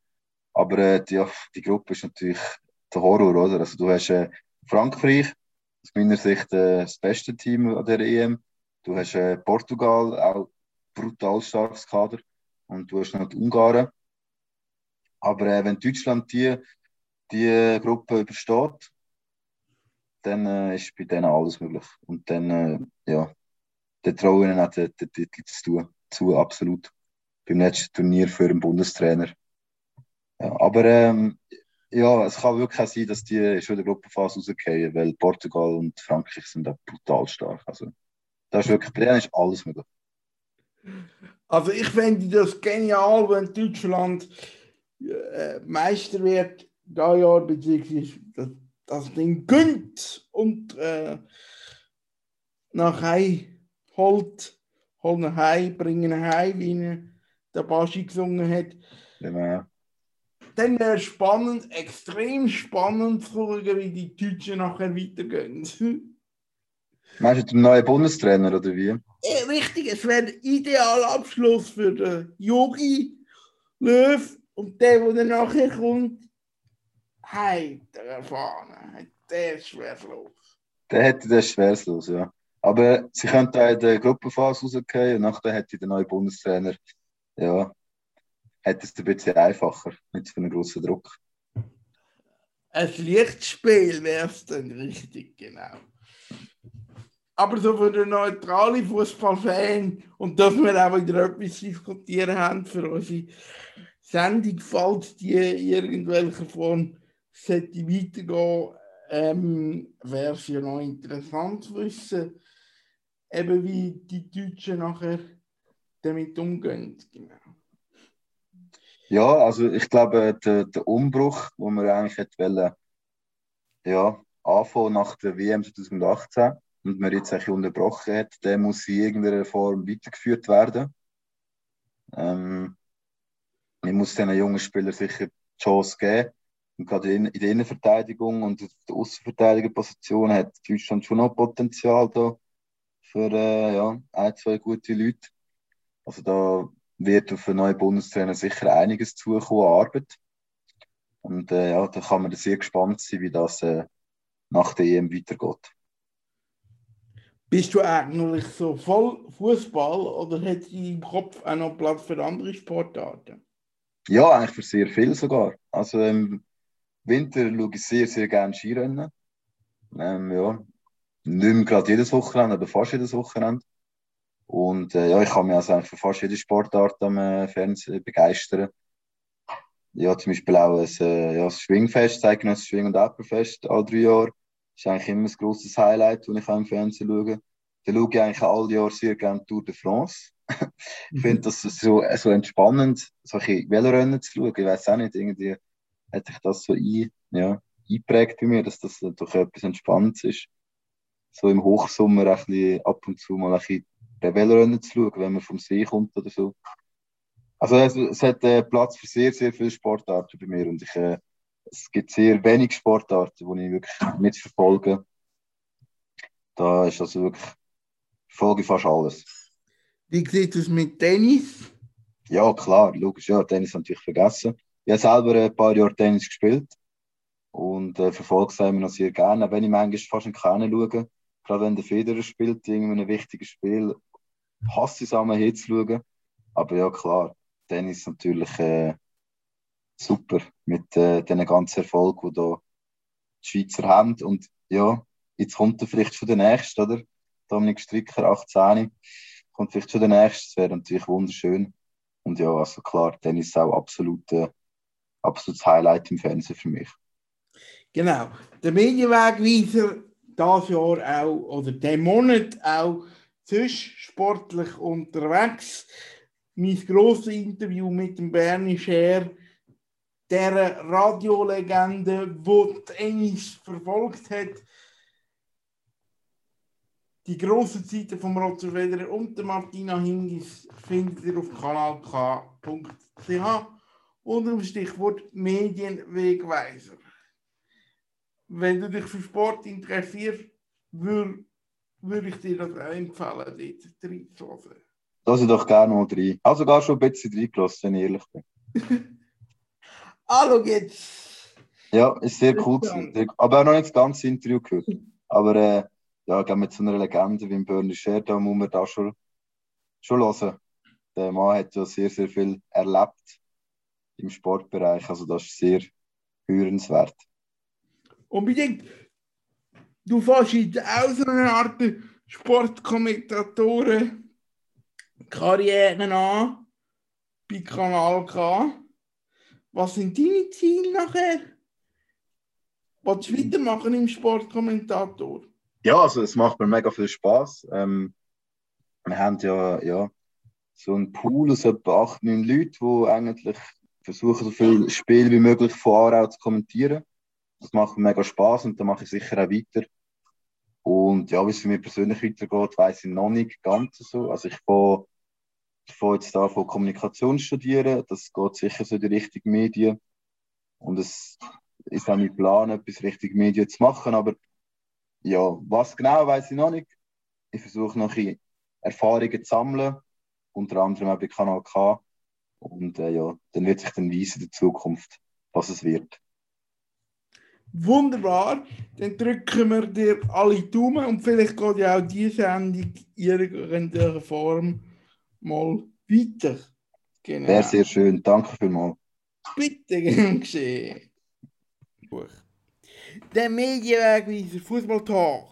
Aber äh, die, die Gruppe ist natürlich der Horror, oder? Also du hast äh, Frankreich, aus meiner Sicht äh, das beste Team an der EM. Du hast äh, Portugal, auch brutal starkes Kader. Und du hast noch die Ungarn. Aber äh, wenn Deutschland die, die Gruppe übersteht, dann äh, ist bei denen alles möglich. Und dann, äh, ja, dann traue ich ihnen auch den, den Titel zu tun. Zu, absolut. Beim letzten Turnier für einen Bundestrainer. Ja, aber ähm, ja, es kann wirklich auch sein, dass die schon in der Gruppenphase rausgehen, weil Portugal und Frankreich sind auch brutal stark. Also, das ist wirklich, bei denen ist alles möglich. Also ich finde das genial, wenn Deutschland äh, Meister wird, da Jahr, beziehungsweise das, das Ding gönnt und äh, nach Hause holt, holen Hause, bringen Hause, wie der Baschi gesungen hat. Genau dann wäre es spannend, extrem spannend zu schauen, wie die Deutschen nachher weitergehen. Meinst du den neuen Bundestrainer oder wie? Ja, richtig, es wäre ein idealer Abschluss für den Yogi Löw und der, der dann nachher kommt, hey, der erfahren, der ist schwerslos. Der hätte das schwerslos, ja. Aber sie könnten auch in der Gruppenphase rausgehen und nachher hätte der neue Bundestrainer, ja, hat es ein bisschen einfacher, mit so einem großen Druck. Ein Lichtspiel wäre es dann richtig, genau. Aber so für den neutralen Fußballfan und dass wir auch wieder etwas diskutieren haben für unsere Sendung, falls die in irgendwelcher Form sollte weitergehen, ähm, wäre es ja noch interessant zu wissen, eben wie die Deutschen nachher damit umgehen. Genau. Ja, also ich glaube, der, der Umbruch, wo wir eigentlich hätte wollen, ja, anfangen nach der WM 2018 und man jetzt eigentlich unterbrochen hat, der muss in irgendeiner Form weitergeführt werden. Ähm, man muss diesen jungen Spielern sicher die Chance geben. Und gerade in, in der Innenverteidigung und in der Außenverteidigerposition hat Deutschland schon noch Potenzial da für äh, ja, ein, zwei gute Leute. Also da wird auf einen neuen Bundestrainer sicher einiges zukommen an Arbeit. Und äh, ja, da kann man sehr gespannt sein, wie das äh, nach der EM weitergeht. Bist du eigentlich so voll Fußball oder hat im Kopf auch noch Platz für andere Sportarten? Ja, eigentlich für sehr viel sogar. Also im Winter schaue ich sehr, sehr gerne Skirennen. Ähm, ja, nicht mehr gerade jedes Wochenende, aber fast jedes Wochenende. Und äh, ja, ich kann mich also eigentlich für fast jede Sportart am äh, Fernsehen begeistern. Ja, zum Beispiel auch ein, äh, ja, das Schwingfest, das Schwing- und Apperfest alle drei Jahre. Das ist eigentlich immer ein grosses Highlight, das ich auch im Fernsehen schaue. Da schaue ich eigentlich alle Jahre sehr gerne Tour de France. ich finde das so, so entspannend, solche Velorennen zu schauen. Ich weiß auch nicht, irgendwie hätte ich das so ein, ja, eingeprägt bei mir, dass das doch etwas Entspannendes ist. So im Hochsommer ein bisschen, ab und zu mal ein bisschen Velorennen zu schauen, wenn man vom See kommt oder so. Also es, es hat äh, Platz für sehr, sehr viele Sportarten bei mir und ich, äh, es gibt sehr wenig Sportarten, die ich wirklich mitverfolge. Da ist also wirklich, ich folge fast alles. Wie sieht es mit Tennis? Ja, klar, logisch, ja, Tennis natürlich vergessen. Ich habe selber ein paar Jahre Tennis gespielt und äh, verfolge es immer noch sehr gerne, wenn ich manchmal fast nicht schaue. Gerade wenn der Federer spielt, irgendein wichtiges Spiel, hasse ich es einmal hinzuschauen. Aber ja, klar, Tennis natürlich äh, super mit äh, den ganzen Erfolg, die da die Schweizer haben. Und ja, jetzt kommt er vielleicht schon der nächste, oder? Dominik Stricker, 18. Kommt vielleicht schon der nächste, das wäre natürlich wunderschön. Und ja, also klar, Tennis ist auch absolut, äh, absolutes Highlight im Fernsehen für mich. Genau. Der Medienwegweiser das Jahr auch oder den Monat auch sportlich unterwegs. Mein grosses Interview mit dem Bernie Scher, der Radiolegende, die Tennis verfolgt hat. Die grossen Zeiten von Roger Federer und Martina Hingis findet ihr auf kanalk.ch unter dem Stichwort Medienwegweiser. Wenn du dich für Sport interessierst, würde würd ich dir das auch empfehlen, dort reinzuhören. Lass ich doch gerne mal rein. Also gar schon ein bisschen reingelassen, wenn ich ehrlich bin. Hallo jetzt! Ja, ist sehr cool. Aber auch noch nicht das ganze Interview gehört. Aber äh, ja, mit so einer Legende wie im Bernie Scher, da muss man da schon, schon hören. Der Mann hat ja sehr, sehr viel erlebt im Sportbereich. Also das ist sehr hörenswert. Unbedingt. Du fährst jetzt auch so eine Art Sportkommentatoren-Karriere an bei Kanal K. Was sind deine Ziele nachher? Was du weitermachen im Sportkommentator? Ja, also es macht mir mega viel Spaß. Ähm, wir haben ja, ja so einen Pool aus etwa 8, 9 Leuten, die eigentlich versuchen, so viel Spiel wie möglich von Aarau zu kommentieren. Das macht mir mega Spaß und da mache ich sicher auch weiter. Und ja, wie es für mich persönlich weitergeht, weiß ich noch nicht ganz so. Also ich fange ich jetzt da von Kommunikation studieren. Das geht sicher so in die Richtung Medien. Und es ist auch mein Plan, etwas Richtung Medien zu machen. Aber ja, was genau, weiß ich noch nicht. Ich versuche noch ein Erfahrungen zu sammeln, unter anderem auch bei Kanal K. Und äh, ja, dann wird sich dann weisen in der Zukunft, was es wird. Wunderbar, dann drücken wir dir alle Daumen und vielleicht geht ja auch diese Sendung in irgendeiner Form mal weiter. Genau. Wäre sehr schön, danke vielmals. Bitte gern geschehen. Der Medienwegweiser Fußballtalk.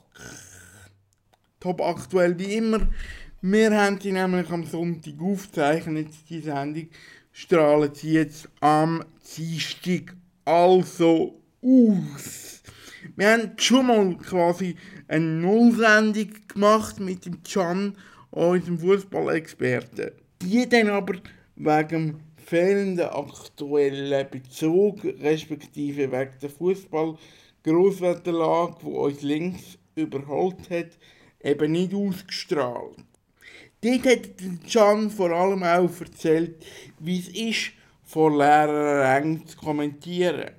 Top aktuell wie immer. Wir haben sie nämlich am Sonntag aufgezeichnet, die Sendung strahlen sie jetzt am Dienstag. Also aus. Wir haben schon mal quasi eine Nullsendung gemacht mit dem Can, unserem Fußballexperten. Die dann aber wegen fehlenden aktuellen Bezug, respektive wegen der Fußball Grosswetterlage, die uns links überholt hat, eben nicht ausgestrahlt. Dort hat Can vor allem auch erzählt, wie es ist, vor leeren Rängen zu kommentieren.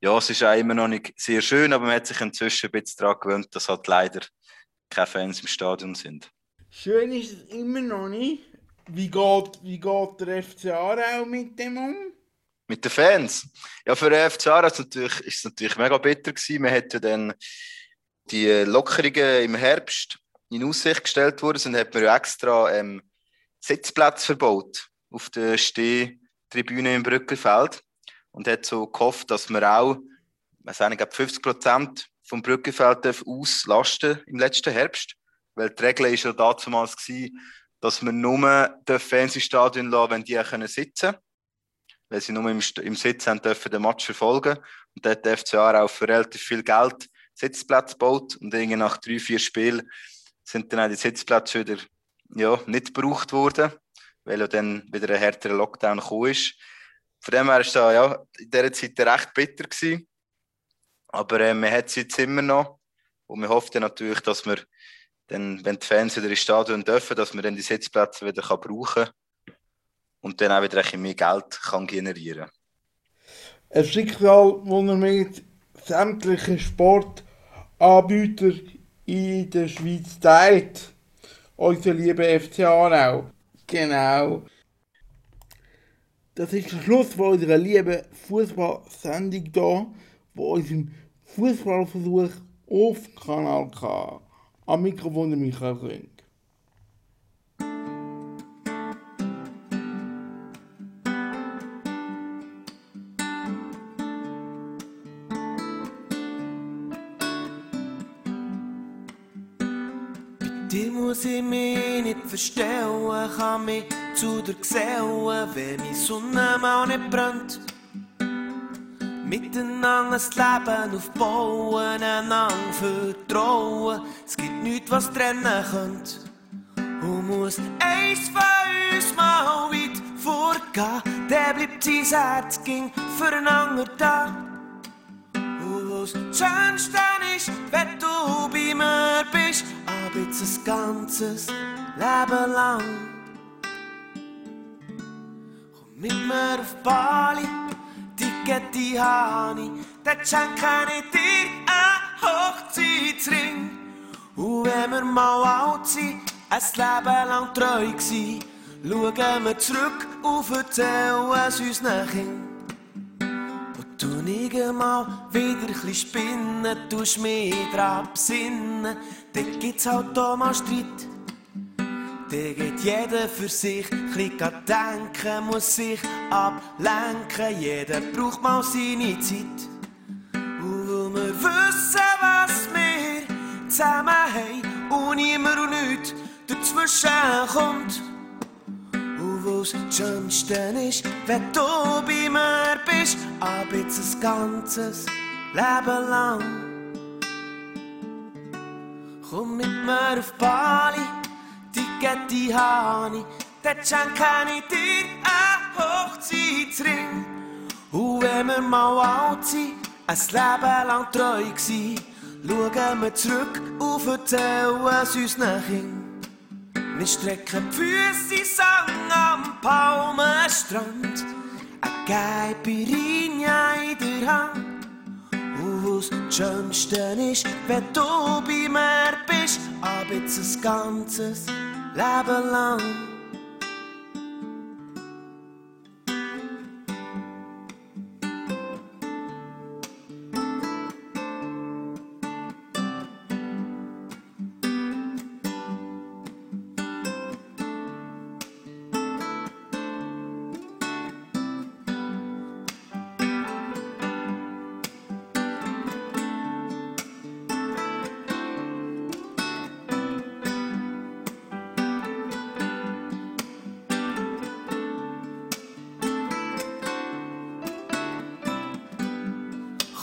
Ja, es ist auch immer noch nicht sehr schön, aber man hat sich inzwischen ein bisschen daran gewöhnt, dass halt leider keine Fans im Stadion sind. Schön ist es immer noch nicht. Wie geht, wie geht der FC Aarau mit dem um? Mit den Fans? Ja, für den FC Aarau ist es natürlich, ist es natürlich mega bitter gewesen. Man hätte dann die Lockerungen im Herbst in Aussicht gestellt wurden, sind hat man extra ähm, Sitzplätze verbaut auf der Stehtribüne im Brückenfeld und hat so gehofft, dass man auch, weiß nicht, 50 Prozent vom Brückenfeld auslasten im letzten Herbst, weil die Regel ist ja damals gewesen, dass man nur Fans im Stadion lassen, wenn die können sitzen. Weil sie nur im, im Sitz haben dürfen den Match verfolgen. Und dort hat der FCA auch für relativ viel Geld Sitzplätze gebaut. Und irgendwie nach drei, vier Spielen sind dann auch die Sitzplätze wieder ja, nicht gebraucht worden, weil ja dann wieder ein härterer Lockdown gekommen ist. Von dem her war es ja, in dieser Zeit recht bitter. Gewesen. Aber äh, man hat es jetzt immer noch. Und wir hoffen natürlich, dass wir, dann, wenn die Fans wieder ins Stadion dürfen, dass man dann die Sitzplätze wieder kann brauchen kann und dann auch wieder ein bisschen mehr Geld kann generieren kann. Ein Schicksal, das er mit sämtlichen Sportanbietern in der Schweiz teilt. Unser lieber FC Aarau. Genau. Das ist der Schluss von unserer lieben Fußballsendung hier, von unserem Fußballversuch auf Kanal K. Am Mikrofon der Michael König. Muss ich mich nicht verstellen, kann mich zu dir gesellen, wenn die Sonne mal nicht brennt. Miteinander das Leben aufbauen, einander vertrauen. Es gibt nichts, was trennen könnte. Und muss eins von uns mal weit vorgehen, der bleibt sein Herz ging füreinander da. Und was das Schönste ist, wenn bist, ab jetzt ein ganzes Leben lang. Komm mit mir auf Bali, Ticket habe ich, dann schenke ich dir einen Hochzeitsring. Und wenn wir mal alt sind, ein Leben lang treu gsi, schauen wir zurück und erzählen es unseren Kindern. Du nicht mal wieder ein spinnen, tust mich dran besinnen, dann gibt's halt auch mal Streit. Der geht jeder für sich, ein denken, muss sich ablenken, jeder braucht mal seine Zeit. Und weil wir wissen, was wir zusammen haben und niemand und nichts dazwischen kommt. Und was das Schönste ist, wenn du bei mir bist, ab jetzt ein ganzes Leben lang. Komm mit mir auf Bali, Ticket habe ich, dann schenke ich dir einen Hochzeitsring. Und wenn wir mal alt sind, ein Leben lang treu gsi, schauen wir zurück und erzählen es unseren Kindern. Wir strecken die Füße Sang am Palmenstrand, eine Caipirinha in der Hand. Das Schönste ist, wenn du bei mir bist, ab jetzt ein ganzes Leben lang.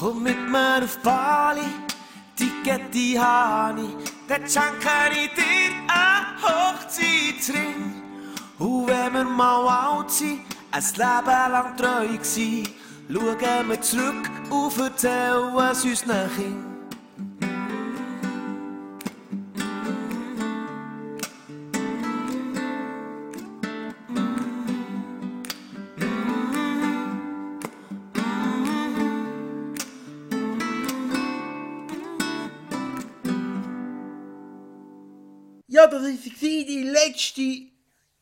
Komm mit mir auf Bali, Ticket habe ich, dann schenke ich dir einen Hochzeitsring. Und wenn wir mal alt sind, ein Leben lang treu gewesen, schauen wir zurück und erzählen es unseren Kindern. Letzte,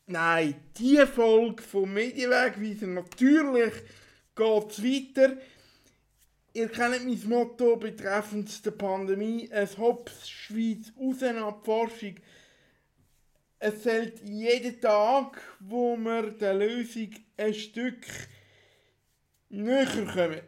nein, die Folge vom Medienwegweiser. Natürlich geht es weiter. Ihr kennt mein Motto betreffend der Pandemie. Es Hops Schweiz raus ab Forschung. Es zählt jeden Tag, wo wir der Lösung ein Stück näher kommen.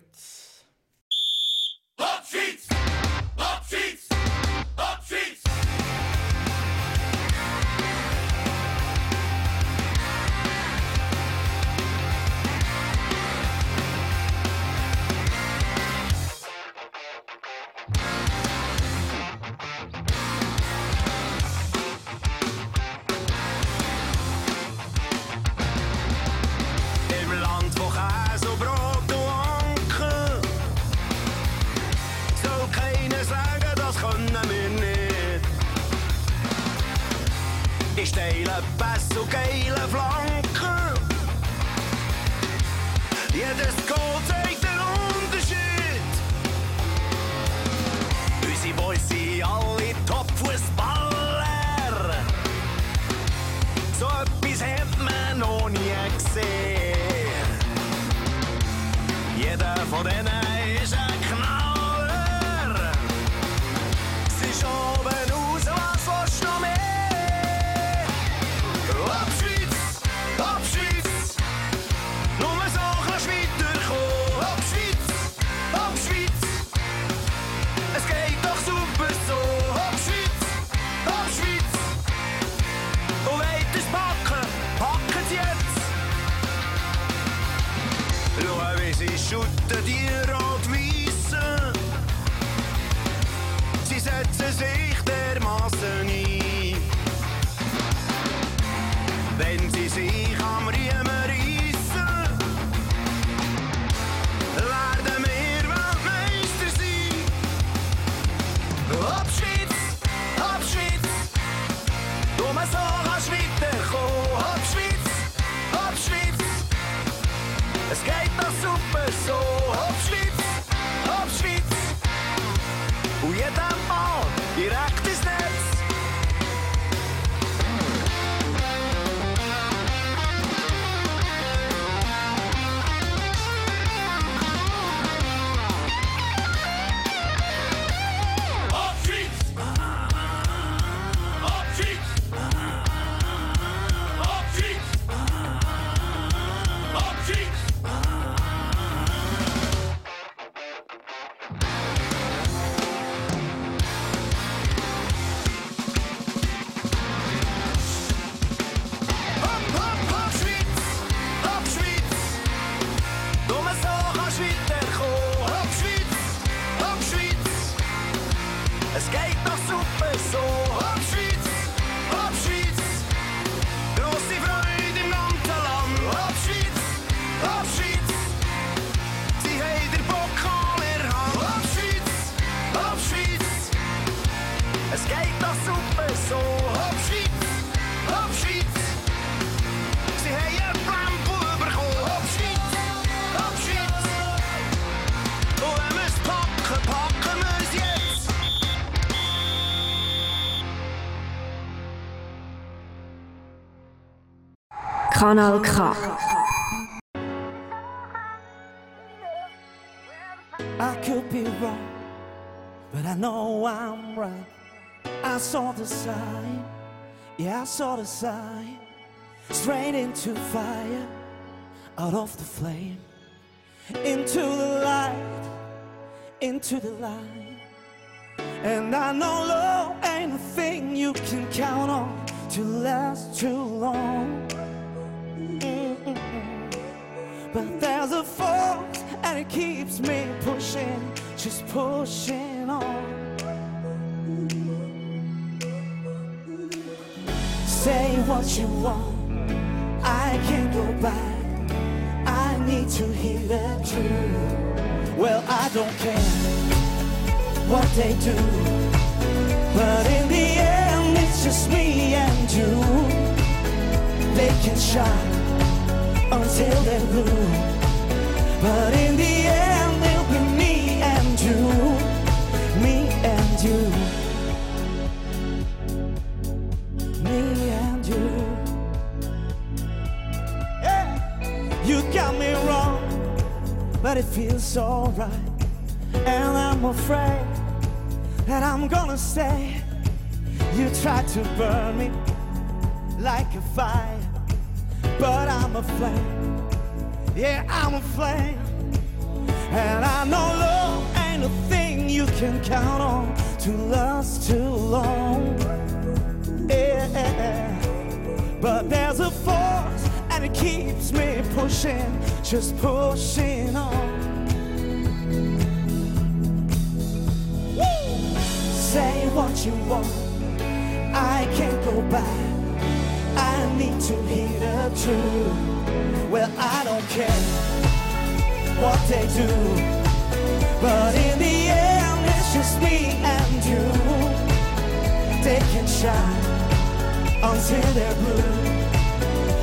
Ich steile Pass und geile Flanken. Jedes Goal zeigt den Unterschied. Unsere Boys sind alle Top-Fußballer. So etwas hat man noch nie gesehen. Jeder von denen schütten, die Rot-Weissen. Sie setzen sich dermassen ein. Wenn sie sich Kanal K. I could be wrong, but I know I'm right. I saw the sign, yeah, I saw the sign. Straight into fire, out of the flame, into the light, into the light. And I know love ain't a thing you can count on to last too long. Force and it keeps me pushing just pushing on. Say what you want, I can't go back. I need to hear the truth. Well, I don't care what they do, but in the end, it's just me and you. They can shine until they're blue, but in the end, it'll be me and you, me and you, me and you. You got me wrong, but it feels alright. And I'm afraid that I'm gonna stay. You tried to burn me like a fire, but I'm a flame. Yeah, I'm a flame. And I know love ain't a thing you can count on to last too long. Yeah. But there's a force and it keeps me pushing, just pushing on. Say what you want, I can't go back. I need to hear the truth. Well, I don't care what they do, but in the end, it's just me and you. They can shine until they're blue.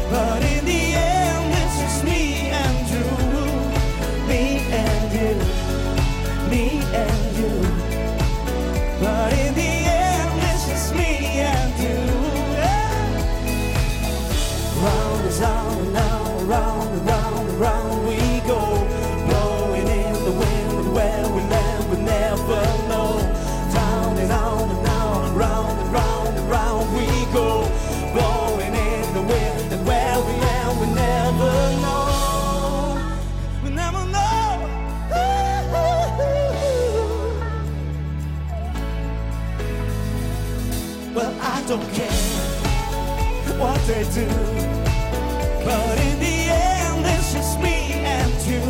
But in the end, it's just me and you, me and you, me and you. But don't care what they do. But in the end, it's just me and you.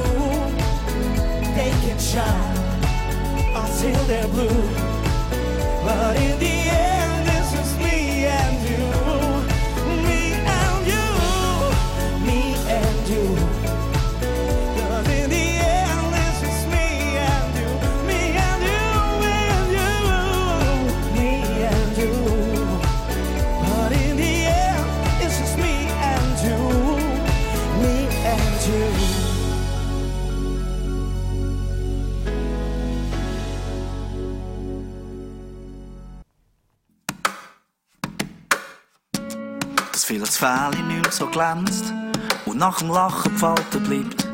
They can shine until they're blue. But in the vieles Fähle nicht mehr so glänzt und nach dem Lachen gefalten bleibt.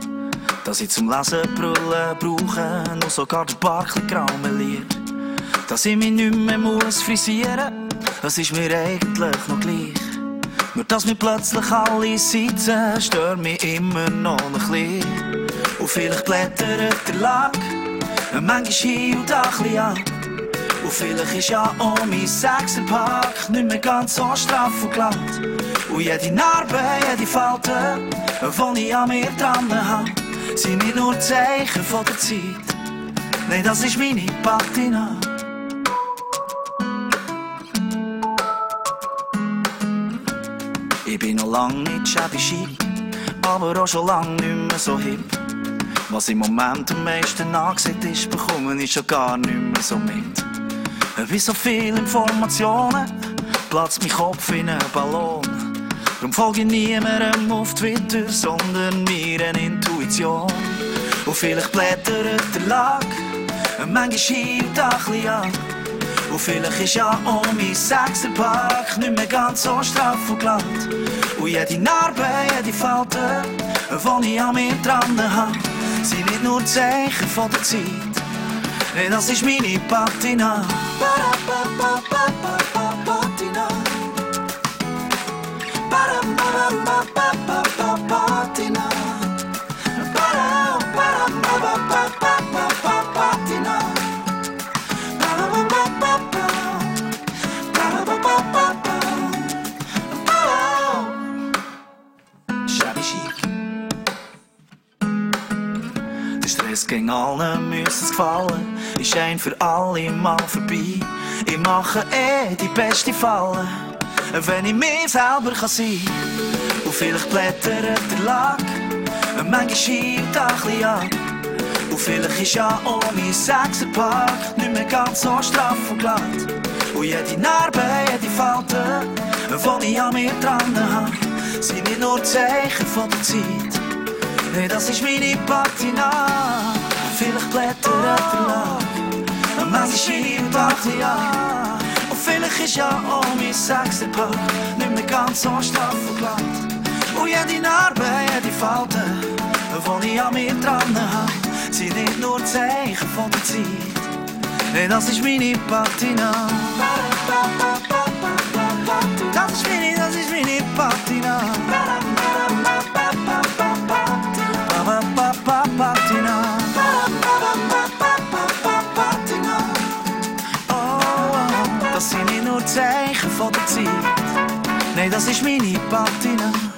Dass ich zum Lesen brüllen brauche, nur sogar der Barkli graumeliert. Dass ich mich nicht mehr muss frisieren, das ist mir eigentlich noch gleich. Nur dass mir plötzlich alle Seiten stören mich immer noch ein bisschen. Und vielleicht blättert der Lack, manchmal hier und da ein bisschen ab. Und vielleicht ist ja auch mein Sechserpack nicht mehr ganz so straff und glatt. Und jede Narbe, jede Falte, die ich an mir dran habe, sind nicht nur Zeichen von der Zeit. Nein, das ist meine Patina. Ich bin noch lang nicht shabby chic, aber auch schon lang nicht mehr so hip. Was im Moment am meisten angesehen ist, bekomme ich schon gar nicht mehr so mit. Wie so viele Informationen platzt mein Kopf in einen Ballon. Darum folge ich niemandem auf Twitter, sondern meiner Intuition. Und vielleicht blättert der manchmal schielt er ein bisschen an. Und vielleicht ist ja auch mein Sechserpack nicht mehr ganz so straff und glatt. Und jede Narbe, jede Falte, die ich an mir dran habe, sind nicht nur Zeichen von der Zeit. e nasces mini patina. Para, pa, pa, pa, pa, pa, patina. Para, para, pa, pa, pa, pa, patina. Para, para, pa, pa, pa, pa, pa, pa, patina. Para, pa, pa, pa, pa. Para, pa, pa, pa, pa. Para. Shabby chic. Stress ging al naar muziek vallen. Ist ein für alle Mal vorbei. Ich mache eh die beste Falle, wenn ich mir selber kann sein Und vielleicht blättert der Lack, manchmal schiebt ein ab. Und vielleicht ist ja auch mein Sechserpark nicht mehr ganz so straff und glatt. Und jede Narbe, jede Falte, die ich an mir dran habe, sind nicht nur Zeichen von der Zeit. Nee, das ist meine Patina. Vielleicht blättert der Lack, manchmal schiebt auch ein bisschen ab. Und vielleicht ist ja auch mein Sechserpark nicht mehr ganz so straff und glatt. Und jede Narbe, jede Falte, die ich an mir dran habe, sind nicht nur Zeichen von der Zeit. Nee, das ist meine Patina. Das ist meine, das ist meine Patina. Patina. Ist meine Patina.